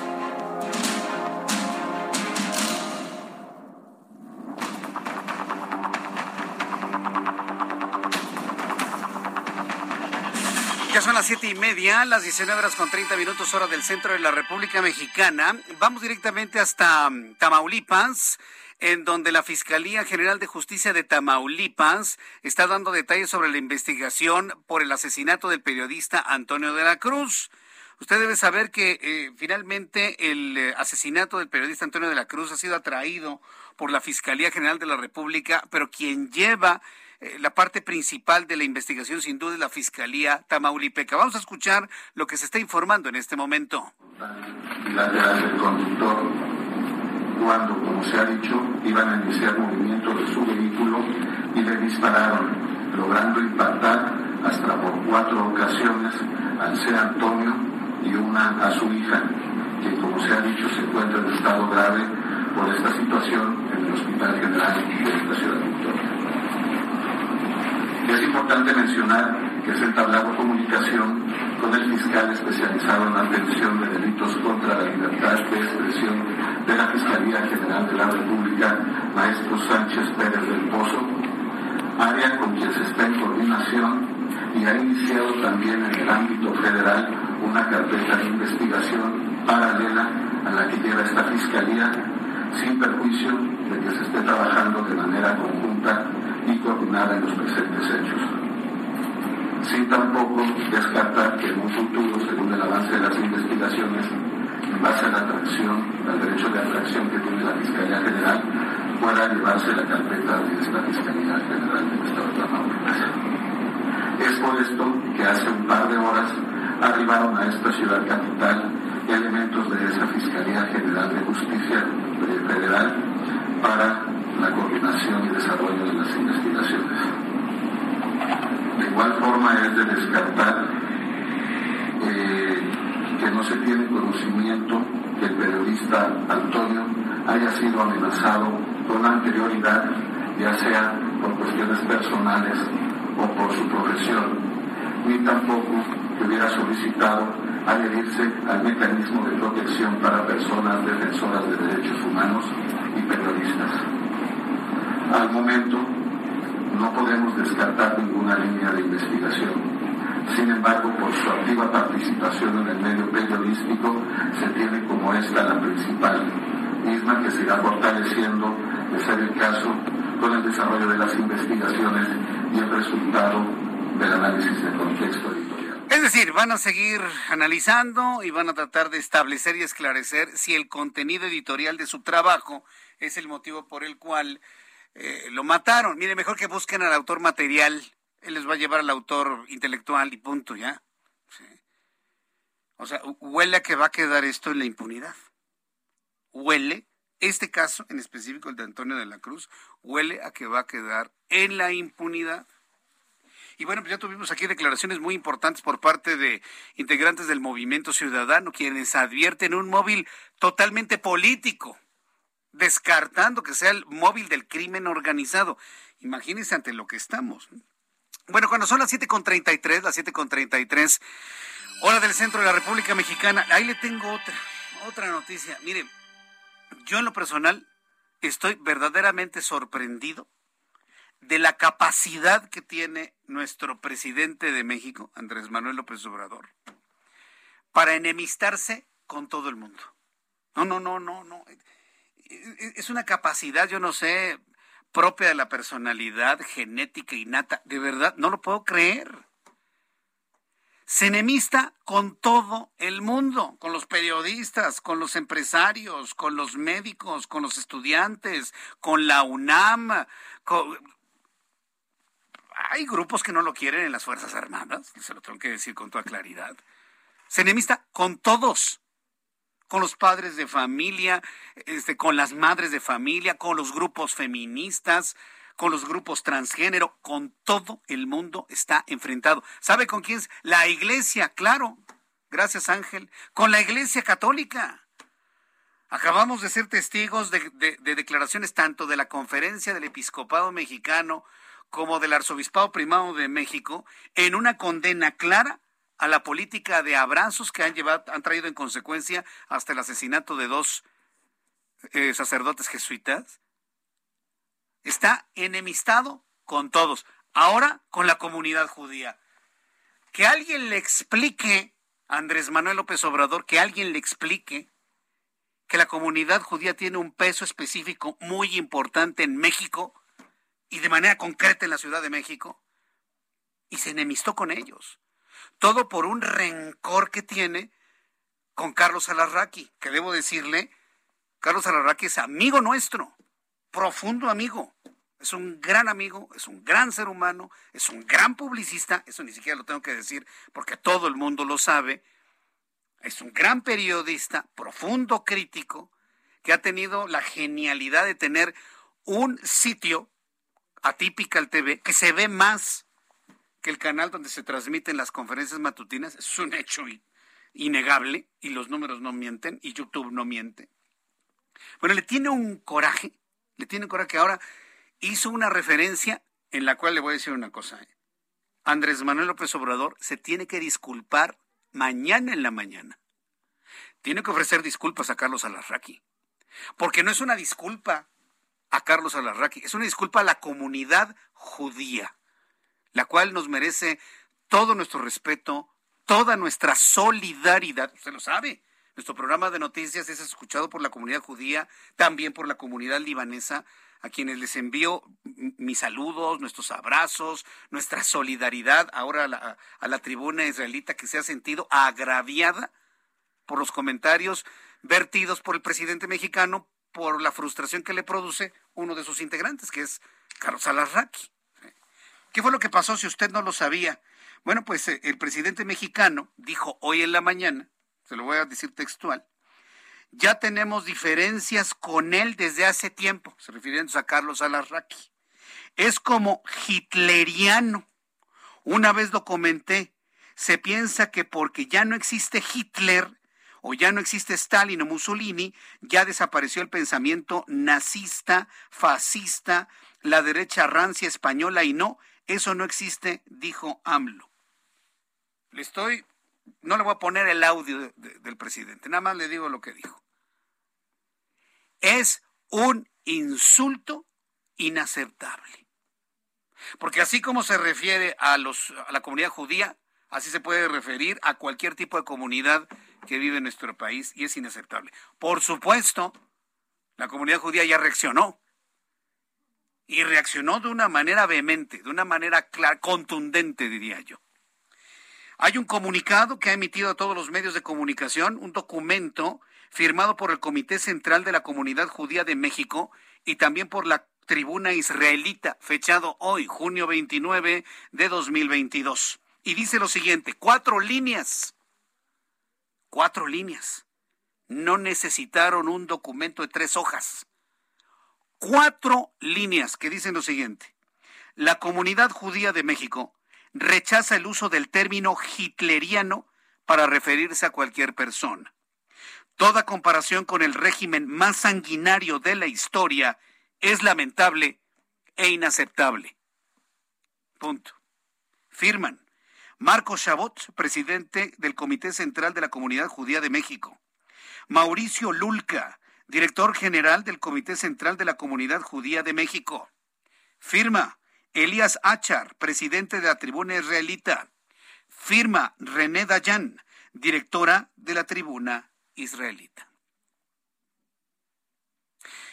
Ya son las siete y media, las 19 horas con 30 minutos hora del centro de la República Mexicana. Vamos directamente hasta mm, Tamaulipas, en donde la Fiscalía General de Justicia de Tamaulipas está dando detalles sobre la investigación por el asesinato del periodista Antonio de la Cruz. Usted debe saber que eh, finalmente el eh, asesinato del periodista Antonio de la Cruz ha sido atraído por la Fiscalía General de la República, pero quien lleva eh, la parte principal de la investigación sin duda es la Fiscalía Tamaulipeca. Vamos a escuchar lo que se está informando en este momento. Bilateral del conductor cuando, como se ha dicho, iban a iniciar movimiento de su vehículo y le dispararon, logrando impactar hasta por cuatro ocasiones al C. Antonio y una a su hija, que como se ha dicho se encuentra en estado grave por esta situación en el Hospital General de esta ciudad de Victoria. Es importante mencionar que se ha entablado comunicación con el fiscal especializado en atención de delitos contra la libertad de expresión de la Fiscalía General de la República, maestro Sánchez Pérez del Pozo, área con quien se está en coordinación y ha iniciado también en el ámbito federal una carpeta de investigación paralela a la que lleva esta Fiscalía, sin perjuicio de que se esté trabajando de manera conjunta y coordinada en los presentes hechos. Sin tampoco descartar que en un futuro, según el avance de las investigaciones, en base a la atracción, al derecho de atracción que tiene la Fiscalía General, pueda llevarse la carpeta de esta Fiscalía General del Estado de Tamaulipas. Es por esto que hace un par de horas arribaron a esta ciudad capital elementos de esa Fiscalía General de Justicia Federal para la coordinación y desarrollo de las investigaciones. De igual forma es de descartar eh, que no se tiene conocimiento que el periodista Antonio haya sido amenazado con anterioridad, ya sea por cuestiones personales o por su profesión, ni tampoco que hubiera solicitado adherirse al mecanismo de protección para personas defensoras de derechos humanos y periodistas. Al momento, no podemos descartar ninguna línea de investigación. Sin embargo, por su activa participación en el medio periodístico, se tiene como esta la principal, misma que se irá fortaleciendo, de ser el caso, con el desarrollo de las investigaciones y el resultado del análisis de contexto. Es decir, van a seguir analizando y van a tratar de establecer y esclarecer si el contenido editorial de su trabajo es el motivo por el cual eh, lo mataron. Mire, mejor que busquen al autor material. Él les va a llevar al autor intelectual y punto, ¿ya? O sea, huele a que va a quedar esto en la impunidad. Huele, este caso en específico, el de Antonio de la Cruz, huele a que va a quedar en la impunidad. Y bueno, pues ya tuvimos aquí declaraciones muy importantes por parte de integrantes del movimiento ciudadano, quienes advierten un móvil totalmente político descartando que sea el móvil del crimen organizado. Imagínense ante lo que estamos. Bueno, cuando son las 7.33, las 7.33, hora del centro de la República Mexicana, ahí le tengo otra, otra noticia. Mire, yo en lo personal estoy verdaderamente sorprendido de la capacidad que tiene nuestro presidente de México, Andrés Manuel López Obrador, para enemistarse con todo el mundo. No, no, no, no, no es una capacidad, yo no sé, propia de la personalidad genética innata. De verdad, no lo puedo creer. Se enemista con todo el mundo, con los periodistas, con los empresarios, con los médicos, con los estudiantes, con la UNAM. Hay grupos que no lo quieren en las Fuerzas Armadas, se lo tengo que decir con toda claridad. Se enemista con todos con los padres de familia, este, con las madres de familia, con los grupos feministas, con los grupos transgénero, con todo el mundo está enfrentado. ¿Sabe con quién? La iglesia, claro. Gracias Ángel. Con la iglesia católica. Acabamos de ser testigos de declaraciones tanto de la conferencia del episcopado mexicano como del arzobispado primado de México en una condena clara a la política de abrazos que han llevado, han traído en consecuencia hasta el asesinato de dos eh, sacerdotes jesuitas. Está enemistado con todos, ahora con la comunidad judía. Que alguien le explique, Andrés Manuel López Obrador, que alguien le explique que la comunidad judía tiene un peso específico muy importante en México y de manera concreta en la Ciudad de México, y se enemistó con ellos. Todo por un rencor que tiene con Carlos Alarraqui, que debo decirle, Carlos Alarraqui es amigo nuestro, profundo amigo. Es un gran amigo, es un gran ser humano, es un gran publicista, eso ni siquiera lo tengo que decir porque todo el mundo lo sabe. Es un gran periodista, profundo crítico, que ha tenido la genialidad de tener un sitio atípica al TV que se ve más que el canal donde se transmiten las conferencias matutinas. Es un hecho innegable y los números no mienten y YouTube no miente. Bueno, le tiene un coraje, le tiene un coraje que ahora hizo una referencia en la cual le voy a decir una cosa. ¿eh? Andrés Manuel López Obrador se tiene que disculpar mañana en la mañana. Tiene que ofrecer disculpas a Carlos Alarraqui. Porque no es una disculpa a Carlos Alarraqui, es una disculpa a la comunidad judía, la cual nos merece todo nuestro respeto, toda nuestra solidaridad. Usted lo sabe. Nuestro programa de noticias es escuchado por la comunidad judía, también por la comunidad libanesa, a quienes les envío mis saludos, nuestros abrazos, nuestra solidaridad ahora a la, a la tribuna israelita que se ha sentido agraviada por los comentarios vertidos por el presidente mexicano por la frustración que le produce uno de sus integrantes, que es Carlos Alarraqui. ¿Qué fue lo que pasó si usted no lo sabía? Bueno, pues eh, el presidente mexicano dijo hoy en la mañana, se lo voy a decir textual, ya tenemos diferencias con él desde hace tiempo, se refiriendo a Carlos Alarraqui. Es como hitleriano. Una vez lo comenté, se piensa que porque ya no existe Hitler o ya no existe Stalin o Mussolini, ya desapareció el pensamiento nazista, fascista, la derecha rancia española y no, eso no existe, dijo AMLO. Le estoy, no le voy a poner el audio del presidente, nada más le digo lo que dijo es un insulto inaceptable. Porque así como se refiere a, los, a la comunidad judía, así se puede referir a cualquier tipo de comunidad que vive en nuestro país y es inaceptable. Por supuesto, la comunidad judía ya reaccionó. Y reaccionó de una manera vehemente, de una manera clara, contundente, diría yo. Hay un comunicado que ha emitido a todos los medios de comunicación, un documento firmado por el Comité Central de la Comunidad Judía de México y también por la tribuna israelita, fechado hoy, junio 29 de 2022. Y dice lo siguiente, cuatro líneas, cuatro líneas. No necesitaron un documento de tres hojas. Cuatro líneas que dicen lo siguiente. La comunidad judía de México rechaza el uso del término hitleriano para referirse a cualquier persona. Toda comparación con el régimen más sanguinario de la historia es lamentable e inaceptable. Punto. Firman. Marco Chabot, presidente del Comité Central de la Comunidad Judía de México. Mauricio Lulca, director general del Comité Central de la Comunidad Judía de México. Firma. Elías Achar, presidente de la Tribuna Israelita. Firma René Dayan, directora de la Tribuna israelita.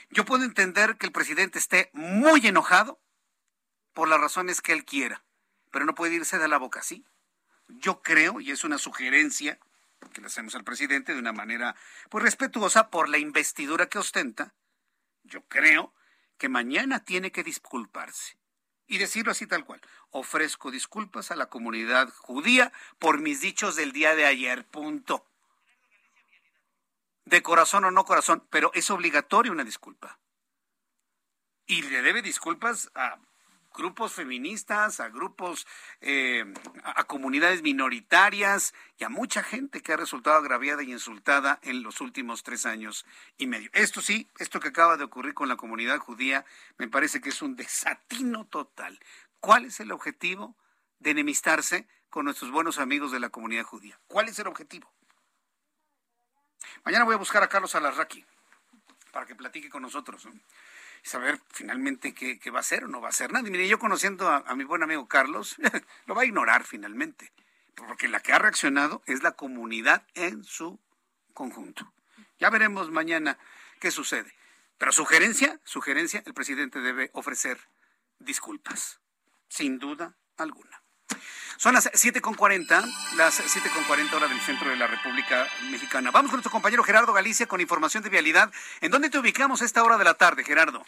Yo puedo entender que el presidente esté muy enojado por las razones que él quiera, pero no puede irse de la boca así. Yo creo, y es una sugerencia que le hacemos al presidente de una manera pues respetuosa por la investidura que ostenta, yo creo que mañana tiene que disculparse y decirlo así tal cual. Ofrezco disculpas a la comunidad judía por mis dichos del día de ayer, punto de corazón o no corazón, pero es obligatoria una disculpa. Y le debe disculpas a grupos feministas, a grupos, eh, a, comunidades minoritarias y a mucha gente que ha resultado agraviada y insultada en los últimos tres años y medio. Esto sí, esto que acaba de ocurrir con la comunidad judía, me parece que es un desatino total. ¿Cuál es el objetivo de enemistarse con nuestros buenos amigos de la comunidad judía? ¿Cuál es el objetivo? Mañana voy a buscar a Carlos Alarraqui para que platique con nosotros y saber finalmente qué, va a hacer o no va a hacer nada. Y mire, yo conociendo a, mi buen amigo Carlos, lo va a ignorar finalmente, porque la que ha reaccionado es la comunidad en su conjunto. Ya veremos mañana qué sucede. Pero sugerencia, sugerencia, el presidente debe ofrecer disculpas, sin duda alguna. Son las 7.40, las 7.40 horas del centro de la República Mexicana. Vamos con nuestro compañero Gerardo Galicia con información de vialidad. ¿En dónde te ubicamos a esta hora de la tarde, Gerardo?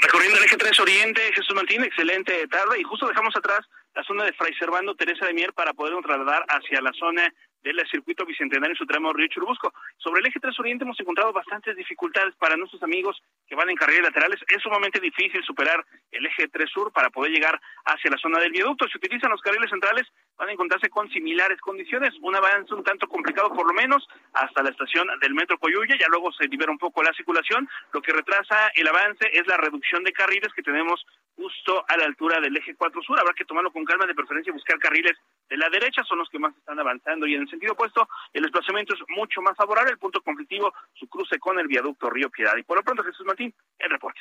Recorriendo el eje 3 Oriente, Jesús Martín, excelente tarde. Y justo dejamos atrás la zona de Fray Servando, Teresa de Mier, para poder trasladar hacia la zona del circuito bicentenario en su tramo Río Churubusco. Sobre el eje 3 Oriente hemos encontrado bastantes dificultades para nuestros amigos que van en carriles laterales. Es sumamente difícil superar el eje 3 Sur para poder llegar hacia la zona del viaducto. Si utilizan los carriles centrales, van a encontrarse con similares condiciones. Un avance un tanto complicado, por lo menos, hasta la estación del metro Coyuya. Ya luego se libera un poco la circulación. Lo que retrasa el avance es la reducción de carriles que tenemos justo a la altura del eje 4 Sur. Habrá que tomarlo con calma, de preferencia buscar carriles de la derecha, son los que más están avanzando. Y en el sentido opuesto, el desplazamiento es mucho más favorable. El punto conflictivo, su cruce con el viaducto Río Piedad. Y por lo pronto, Jesús Martín, el reporte.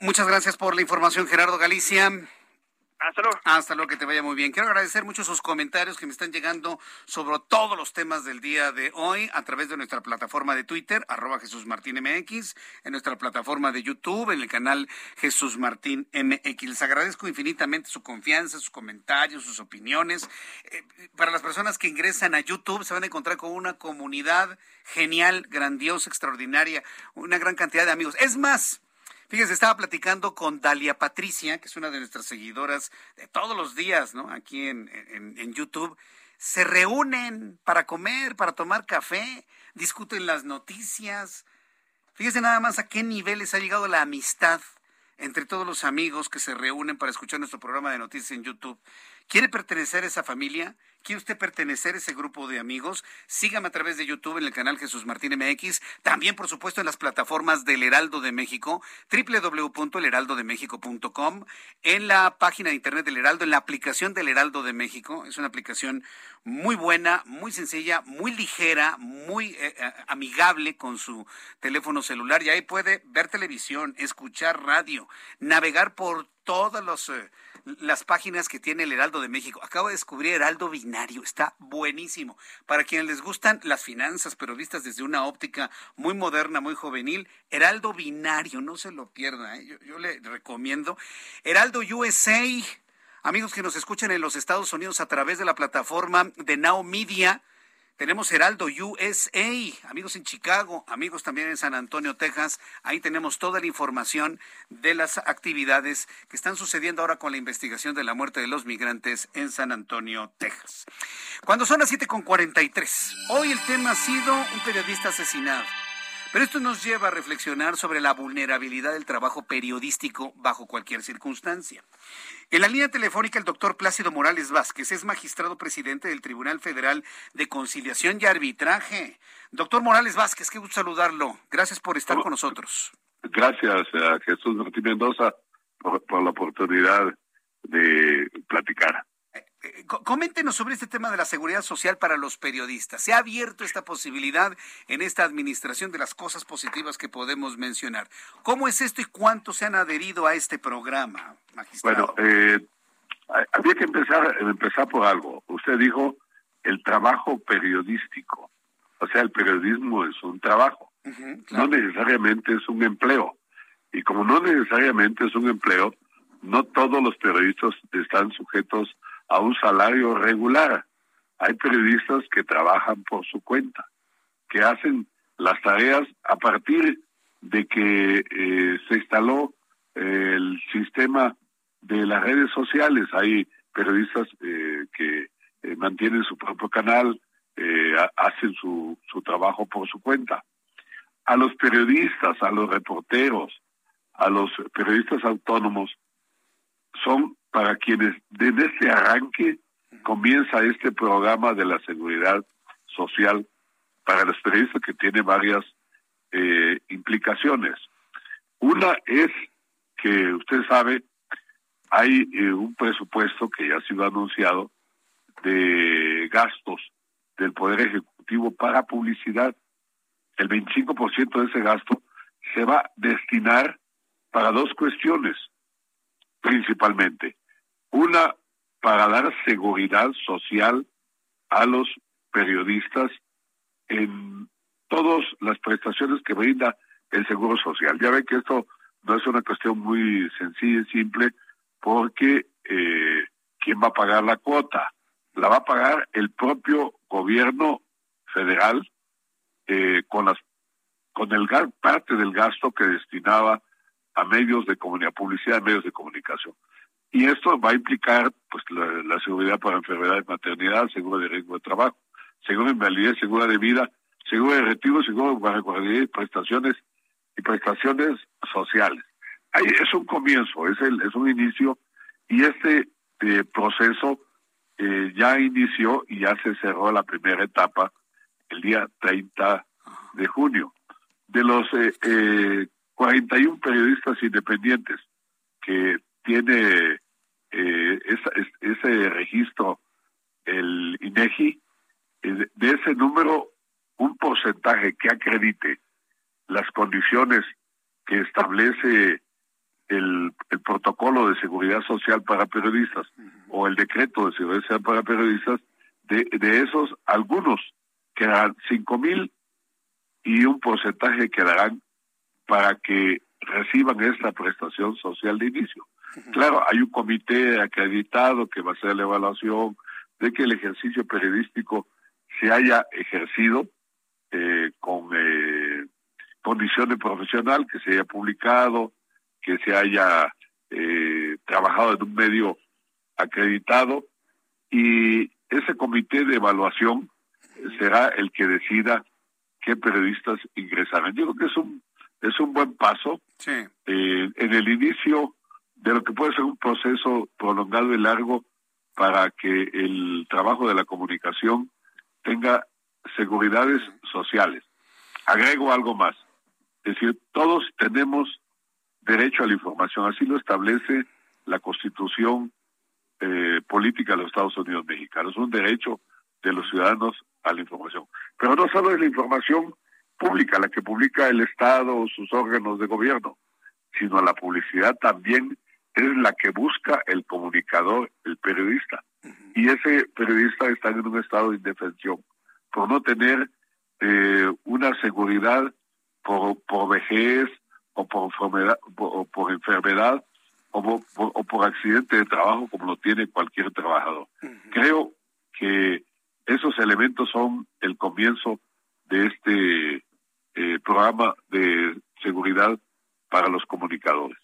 Muchas gracias por la información, Gerardo Galicia. Hasta luego. Hasta luego, que te vaya muy bien. Quiero agradecer mucho sus comentarios que me están llegando sobre todos los temas del día de hoy a través de nuestra plataforma de Twitter, arroba Jesús Martín MX, en nuestra plataforma de YouTube, en el canal Jesús Martín MX. Les agradezco infinitamente su confianza, sus comentarios, sus opiniones. Eh, para las personas que ingresan a YouTube, se van a encontrar con una comunidad genial, grandiosa, extraordinaria, una gran cantidad de amigos. Es más, Fíjense, estaba platicando con Dalia Patricia, que es una de nuestras seguidoras de todos los días, ¿no? Aquí en, en, YouTube. Se reúnen para comer, para tomar café, discuten las noticias. Fíjense nada más a qué niveles ha llegado la amistad entre todos los amigos que se reúnen para escuchar nuestro programa de noticias en YouTube. ¿Quiere pertenecer a esa familia? ¿Quiere usted pertenecer a ese grupo de amigos? Sígame a través de YouTube en el canal Jesús Martín MX, también por supuesto en las plataformas del Heraldo de México, www.elheraldodemexico.com, en la página de internet del Heraldo, en la aplicación del Heraldo de México. Es una aplicación muy buena, muy sencilla, muy ligera, muy eh, eh, amigable con su teléfono celular y ahí puede ver televisión, escuchar radio, navegar por todas. Eh, las páginas que tiene el Heraldo de México. Acabo de descubrir Heraldo Binario, está buenísimo. Para quienes les gustan las finanzas, pero vistas desde una óptica muy moderna, muy juvenil, Heraldo Binario, no se lo pierda, ¿eh? yo, yo le recomiendo. Heraldo USA, amigos que nos escuchan en los Estados Unidos a través de la plataforma de Now Media tenemos Heraldo USA, amigos en Chicago, amigos también en San Antonio, Texas. Ahí tenemos toda la información de las actividades que están sucediendo ahora con la investigación de la muerte de los migrantes en San Antonio, Texas. Cuando son las 7.43, hoy el tema ha sido un periodista asesinado. Pero esto nos lleva a reflexionar sobre la vulnerabilidad del trabajo periodístico bajo cualquier circunstancia. En la línea telefónica, el doctor Plácido Morales Vázquez es magistrado presidente del Tribunal Federal de Conciliación y Arbitraje. Doctor Morales Vázquez, qué gusto saludarlo. Gracias por estar con nosotros. Gracias a Jesús Martín Mendoza por la oportunidad de platicar. Eh, coméntenos sobre este tema de la seguridad social para los periodistas. ¿Se ha abierto esta posibilidad en esta administración de las cosas positivas que podemos mencionar? ¿Cómo es esto y cuántos se han adherido a este programa, magistrado? Bueno, eh, había que empezar, empezar por algo. Usted dijo el trabajo periodístico. O sea, el periodismo es un trabajo. No necesariamente es un empleo. Y como no necesariamente es un empleo, no todos los periodistas están sujetos a un salario regular. Hay periodistas que trabajan por su cuenta, que hacen las tareas a partir de que eh, se instaló el sistema de las redes sociales. Hay periodistas eh, que eh, mantienen su propio canal, hacen su, su trabajo por su cuenta. A los periodistas, a los reporteros, a los periodistas autónomos, son para quienes desde ese arranque comienza este programa de la seguridad social para los periodistas que tiene varias eh, implicaciones. Una es que usted sabe, hay eh, un presupuesto que ya ha sido anunciado de gastos del Poder Ejecutivo para publicidad. El 25% de ese gasto se va a destinar para dos cuestiones, principalmente. Una, para dar seguridad social a los periodistas en todas las prestaciones que brinda el Seguro Social. Ya ven que esto no es una cuestión muy sencilla y simple porque eh, ¿quién va a pagar la cuota? La va a pagar el propio gobierno federal eh, con las con el parte del gasto que destinaba a medios de publicidad, medios de comunicación. Y esto va a implicar pues la, seguridad para enfermedad y maternidad, seguro de riesgo de trabajo. seguro de invalidez, seguro de vida, seguro de retiro, seguro de prestaciones y prestaciones sociales. Ahí es un comienzo, es, el, es un inicio y este eh, proceso eh, ya inició y ya se cerró la primera etapa el día 30 de junio. De los eh, 41 eh, periodistas independientes que tiene eh, ese registro el INEGI, de ese número, un porcentaje que acredite las condiciones que establece el, el, protocolo de seguridad social para periodistas o el decreto de seguridad social para periodistas, de, de esos algunos quedarán cinco mil y un porcentaje quedarán para que reciban esta prestación social de inicio. Claro, hay un comité acreditado que va a hacer la evaluación de que el ejercicio periodístico se haya ejercido eh, con eh, condiciones profesional, que se haya publicado, que se haya eh, trabajado en un medio acreditado y ese comité de evaluación será el que decida qué periodistas ingresarán. Yo creo que es un es un buen paso eh, en el inicio de lo que puede ser un proceso prolongado y largo para que el trabajo de la comunicación tenga seguridades sociales. Agrego algo más. Es decir, todos tenemos derecho a la información, así lo establece la Constitución eh, Política de los Estados Unidos Mexicanos, un derecho de los ciudadanos a la información. Pero no solo es la información pública, la que publica el Estado o sus órganos de gobierno, sino la publicidad también es la que busca el comunicador, el periodista. Y ese periodista está en un estado de indefensión por no tener eh, una seguridad por, por vejez o por enfermedad, o por, enfermedad o, por, accidente de trabajo como lo tiene cualquier trabajador. Creo que esos elementos son el comienzo de este eh, programa de seguridad para los comunicadores.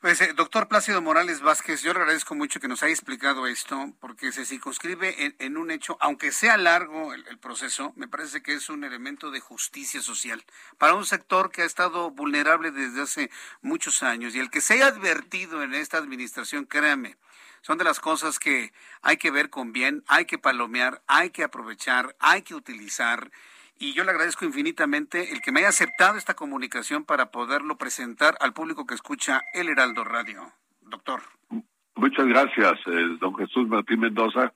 Pues, eh, doctor Plácido Morales Vázquez, yo le agradezco mucho que nos haya explicado esto, porque se circunscribe en, un hecho, aunque sea largo el, proceso, me parece que es un elemento de justicia social para un sector que ha estado vulnerable desde hace muchos años y el que se haya advertido en esta administración, créame, son de las cosas que hay que ver con bien, hay que palomear, hay que aprovechar, hay que utilizar y yo le agradezco infinitamente el que me haya aceptado esta comunicación para poderlo presentar al público que escucha El Heraldo Radio. Doctor. Muchas gracias, eh, don Jesús Martín Mendoza.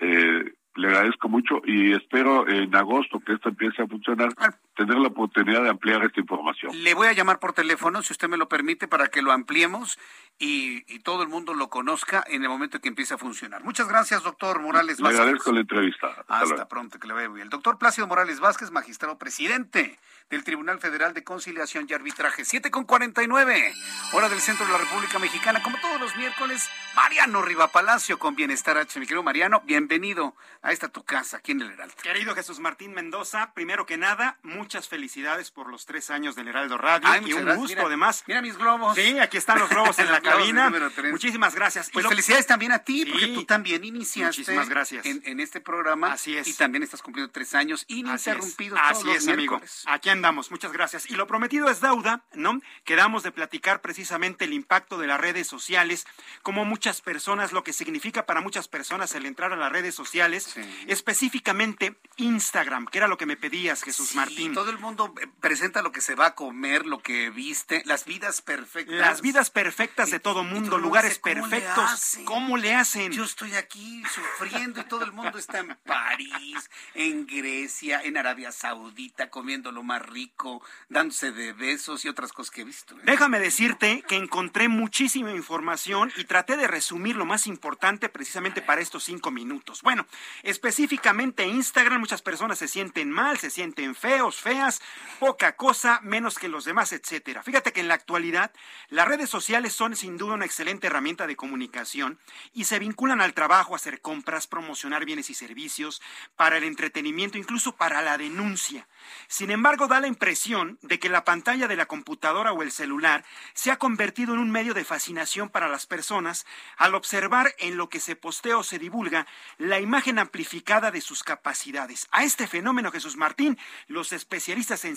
Eh, le agradezco mucho y espero en agosto que esto empiece a funcionar, tener la oportunidad de ampliar esta información. Le voy a llamar por teléfono, si usted me lo permite, para que lo ampliemos y, todo el mundo lo conozca en el momento que empiece a funcionar. Muchas gracias, doctor Morales Vázquez. Le agradezco la entrevista. Hasta, pronto, que le vaya bien. El doctor Plácido Morales Vázquez, magistrado presidente del Tribunal Federal de Conciliación y Arbitraje. 7 con 49, hora del centro de la República Mexicana. Como todos los miércoles, Mariano Riva Palacio con Bienestar H. Mi querido Mariano, bienvenido a esta tu casa aquí en el Heraldo. Querido Jesús Martín Mendoza, primero que nada, muchas felicidades por los tres años del Heraldo Radio y un gusto además. Mira mis globos. Sí, aquí están los globos en la cabina. Muchísimas gracias. Pues felicidades también a ti, porque tú también iniciaste Muchísimas gracias. En, este programa. Así es. Y también estás cumpliendo tres años ininterrumpidos. Así es, amigo. Aquí andamos. Muchas gracias. Y lo prometido es deuda, ¿no? Quedamos de platicar precisamente el impacto de las redes sociales, como muchas personas, lo que significa para muchas personas el entrar a las redes sociales, específicamente Instagram, que era lo que me pedías, Jesús Martín. Todo el mundo eh, presenta lo que se va a comer, lo que viste, las vidas perfectas. Las vidas perfectas de todo mundo, lugares perfectos. ¿Cómo le hacen? Yo estoy aquí sufriendo y todo el mundo está en París, en Grecia, en Arabia Saudita, comiendo lo más rico, dándose de besos y otras cosas que he visto. ¿eh? Déjame decirte que encontré muchísima información y traté de resumir lo más importante precisamente para estos cinco minutos. Bueno, específicamente Instagram, muchas personas se sienten mal, se sienten feos, feas, poca cosa, menos que los demás, etcétera. Fíjate que en la actualidad las redes sociales son sin duda una excelente herramienta de comunicación y se vinculan al trabajo, hacer compras, promocionar bienes y servicios, para el entretenimiento, incluso para la denuncia. Sin embargo, da la impresión de que la pantalla de la computadora o el celular se ha convertido en un medio de fascinación para las personas al observar en lo que se postea o se divulga la imagen amplificada de sus capacidades. A este fenómeno, Jesús Martín, los especialistas en,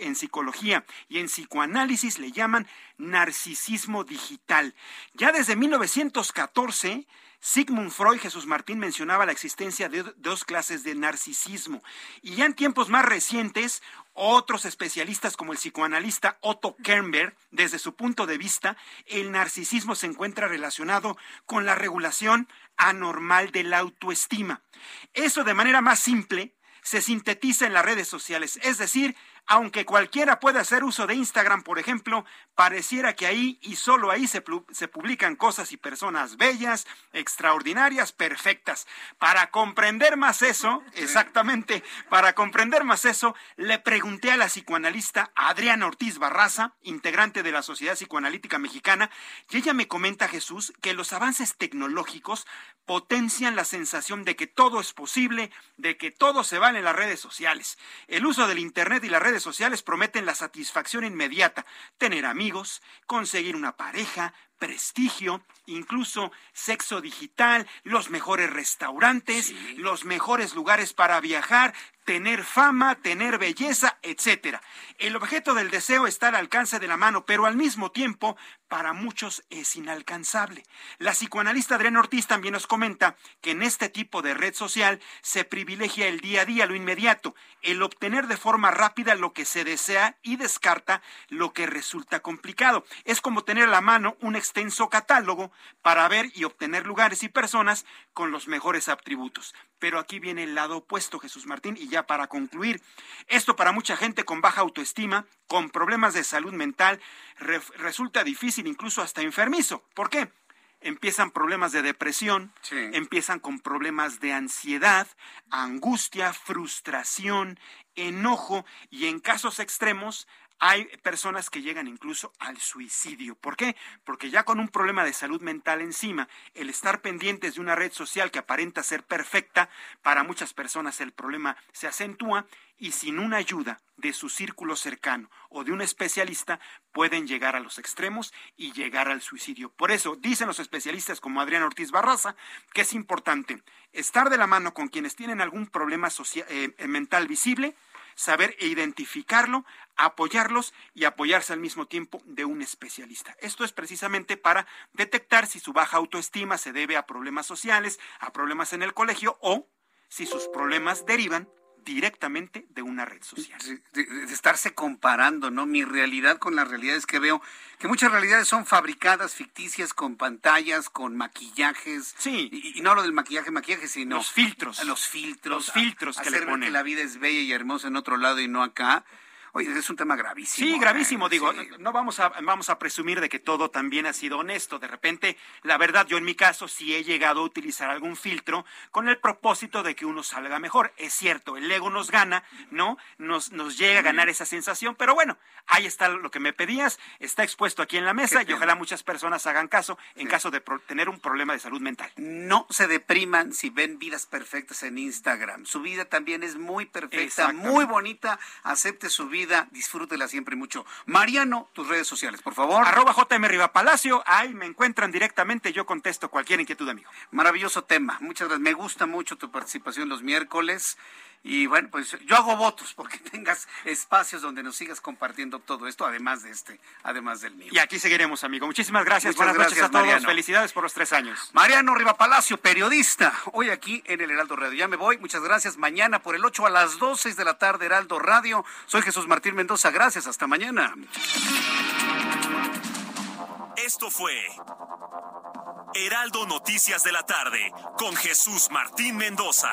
en psicología y en psicoanálisis le llaman narcisismo digital. Ya desde 1914, Sigmund Freud, Jesús Martín, mencionaba la existencia de dos clases de narcisismo. Y ya en tiempos más recientes, otros especialistas como el psicoanalista Otto Kernberg, desde su punto de vista, el narcisismo se encuentra relacionado con la regulación anormal de la autoestima. Eso de manera más simple se sintetiza en las redes sociales, es decir, aunque cualquiera pueda hacer uso de Instagram, por ejemplo, pareciera que ahí y solo ahí se, se, publican cosas y personas bellas, extraordinarias, perfectas. Para comprender más eso, exactamente, para comprender más eso, le pregunté a la psicoanalista Adriana Ortiz Barraza, integrante de la Sociedad Psicoanalítica Mexicana, y ella me comenta, Jesús, que los avances tecnológicos potencian la sensación de que todo es posible, de que todo se vale en las redes sociales. El uso del Internet y las redes sociales prometen la satisfacción inmediata, tener amigos, conseguir una pareja, prestigio, incluso sexo digital, los mejores restaurantes, los mejores lugares para viajar, tener fama, tener belleza, etcétera. El objeto del deseo está al alcance de la mano, pero al mismo tiempo para muchos es inalcanzable. La psicoanalista Adriana Ortiz también nos comenta que en este tipo de red social se privilegia el día a día, lo inmediato, el obtener de forma rápida lo que se desea y descarta lo que resulta complicado. Es como tener a la mano un extenso catálogo para ver y obtener lugares y personas con los mejores atributos. Pero aquí viene el lado opuesto, Jesús Martín, y ya para concluir, esto para mucha gente con baja autoestima, con problemas de salud mental, resulta difícil, incluso hasta enfermizo. ¿Por qué? Empiezan problemas de depresión, empiezan con problemas de ansiedad, angustia, frustración, enojo y en casos extremos hay personas que llegan incluso al suicidio. ¿Por qué? Porque ya con un problema de salud mental encima, el estar pendientes de una red social que aparenta ser perfecta, para muchas personas el problema se acentúa y sin una ayuda de su círculo cercano o de un especialista pueden llegar a los extremos y llegar al suicidio. Por eso dicen los especialistas como Adrián Ortiz Barraza que es importante estar de la mano con quienes tienen algún problema eh, mental visible, saber identificarlo, apoyarlos y apoyarse al mismo tiempo de un especialista. Esto es precisamente para detectar si su baja autoestima se debe a problemas sociales, a problemas en el colegio o si sus problemas derivan directamente de una red social. De, estarse comparando, ¿no? Mi realidad con las realidades que veo, que muchas realidades son fabricadas, ficticias, con pantallas, con maquillajes. Sí. Y, no lo del maquillaje, maquillaje, sino... Los filtros. Los filtros. Los filtros que le ponen. que la vida es bella y hermosa en otro lado y no acá. Oye, es un tema gravísimo. Sí, gravísimo, digo, no vamos a, vamos a presumir de que todo también ha sido honesto. De repente, la verdad, yo en mi caso sí he llegado a utilizar algún filtro con el propósito de que uno salga mejor. Es cierto, el ego nos gana, ¿no? Nos, nos llega a ganar esa sensación, pero bueno, ahí está lo que me pedías, está expuesto aquí en la mesa y ojalá muchas personas hagan caso en caso de tener un problema de salud mental. No se depriman si ven vidas perfectas en Instagram. Su vida también es muy perfecta, muy bonita. Acepte su vida disfrútela siempre mucho. Mariano, tus redes sociales, por favor. Arroba JM Riva Palacio, ahí me encuentran directamente, yo contesto cualquier inquietud, amigo. Maravilloso tema, muchas gracias. Me gusta mucho tu participación los miércoles. Y bueno, pues yo hago votos porque tengas espacios donde nos sigas compartiendo todo esto, además de este, además del mío. Y aquí seguiremos, amigo. Muchísimas gracias. Buenas noches a todos. Felicidades por los tres años. Mariano Riva Palacio, periodista, hoy aquí en el Heraldo Radio. Ya me voy. Muchas gracias. Mañana por el 8 a las 12 de la tarde, Heraldo Radio. Soy Jesús Martín Mendoza. Gracias. Hasta mañana. Esto fue Heraldo Noticias de la tarde con Jesús Martín Mendoza.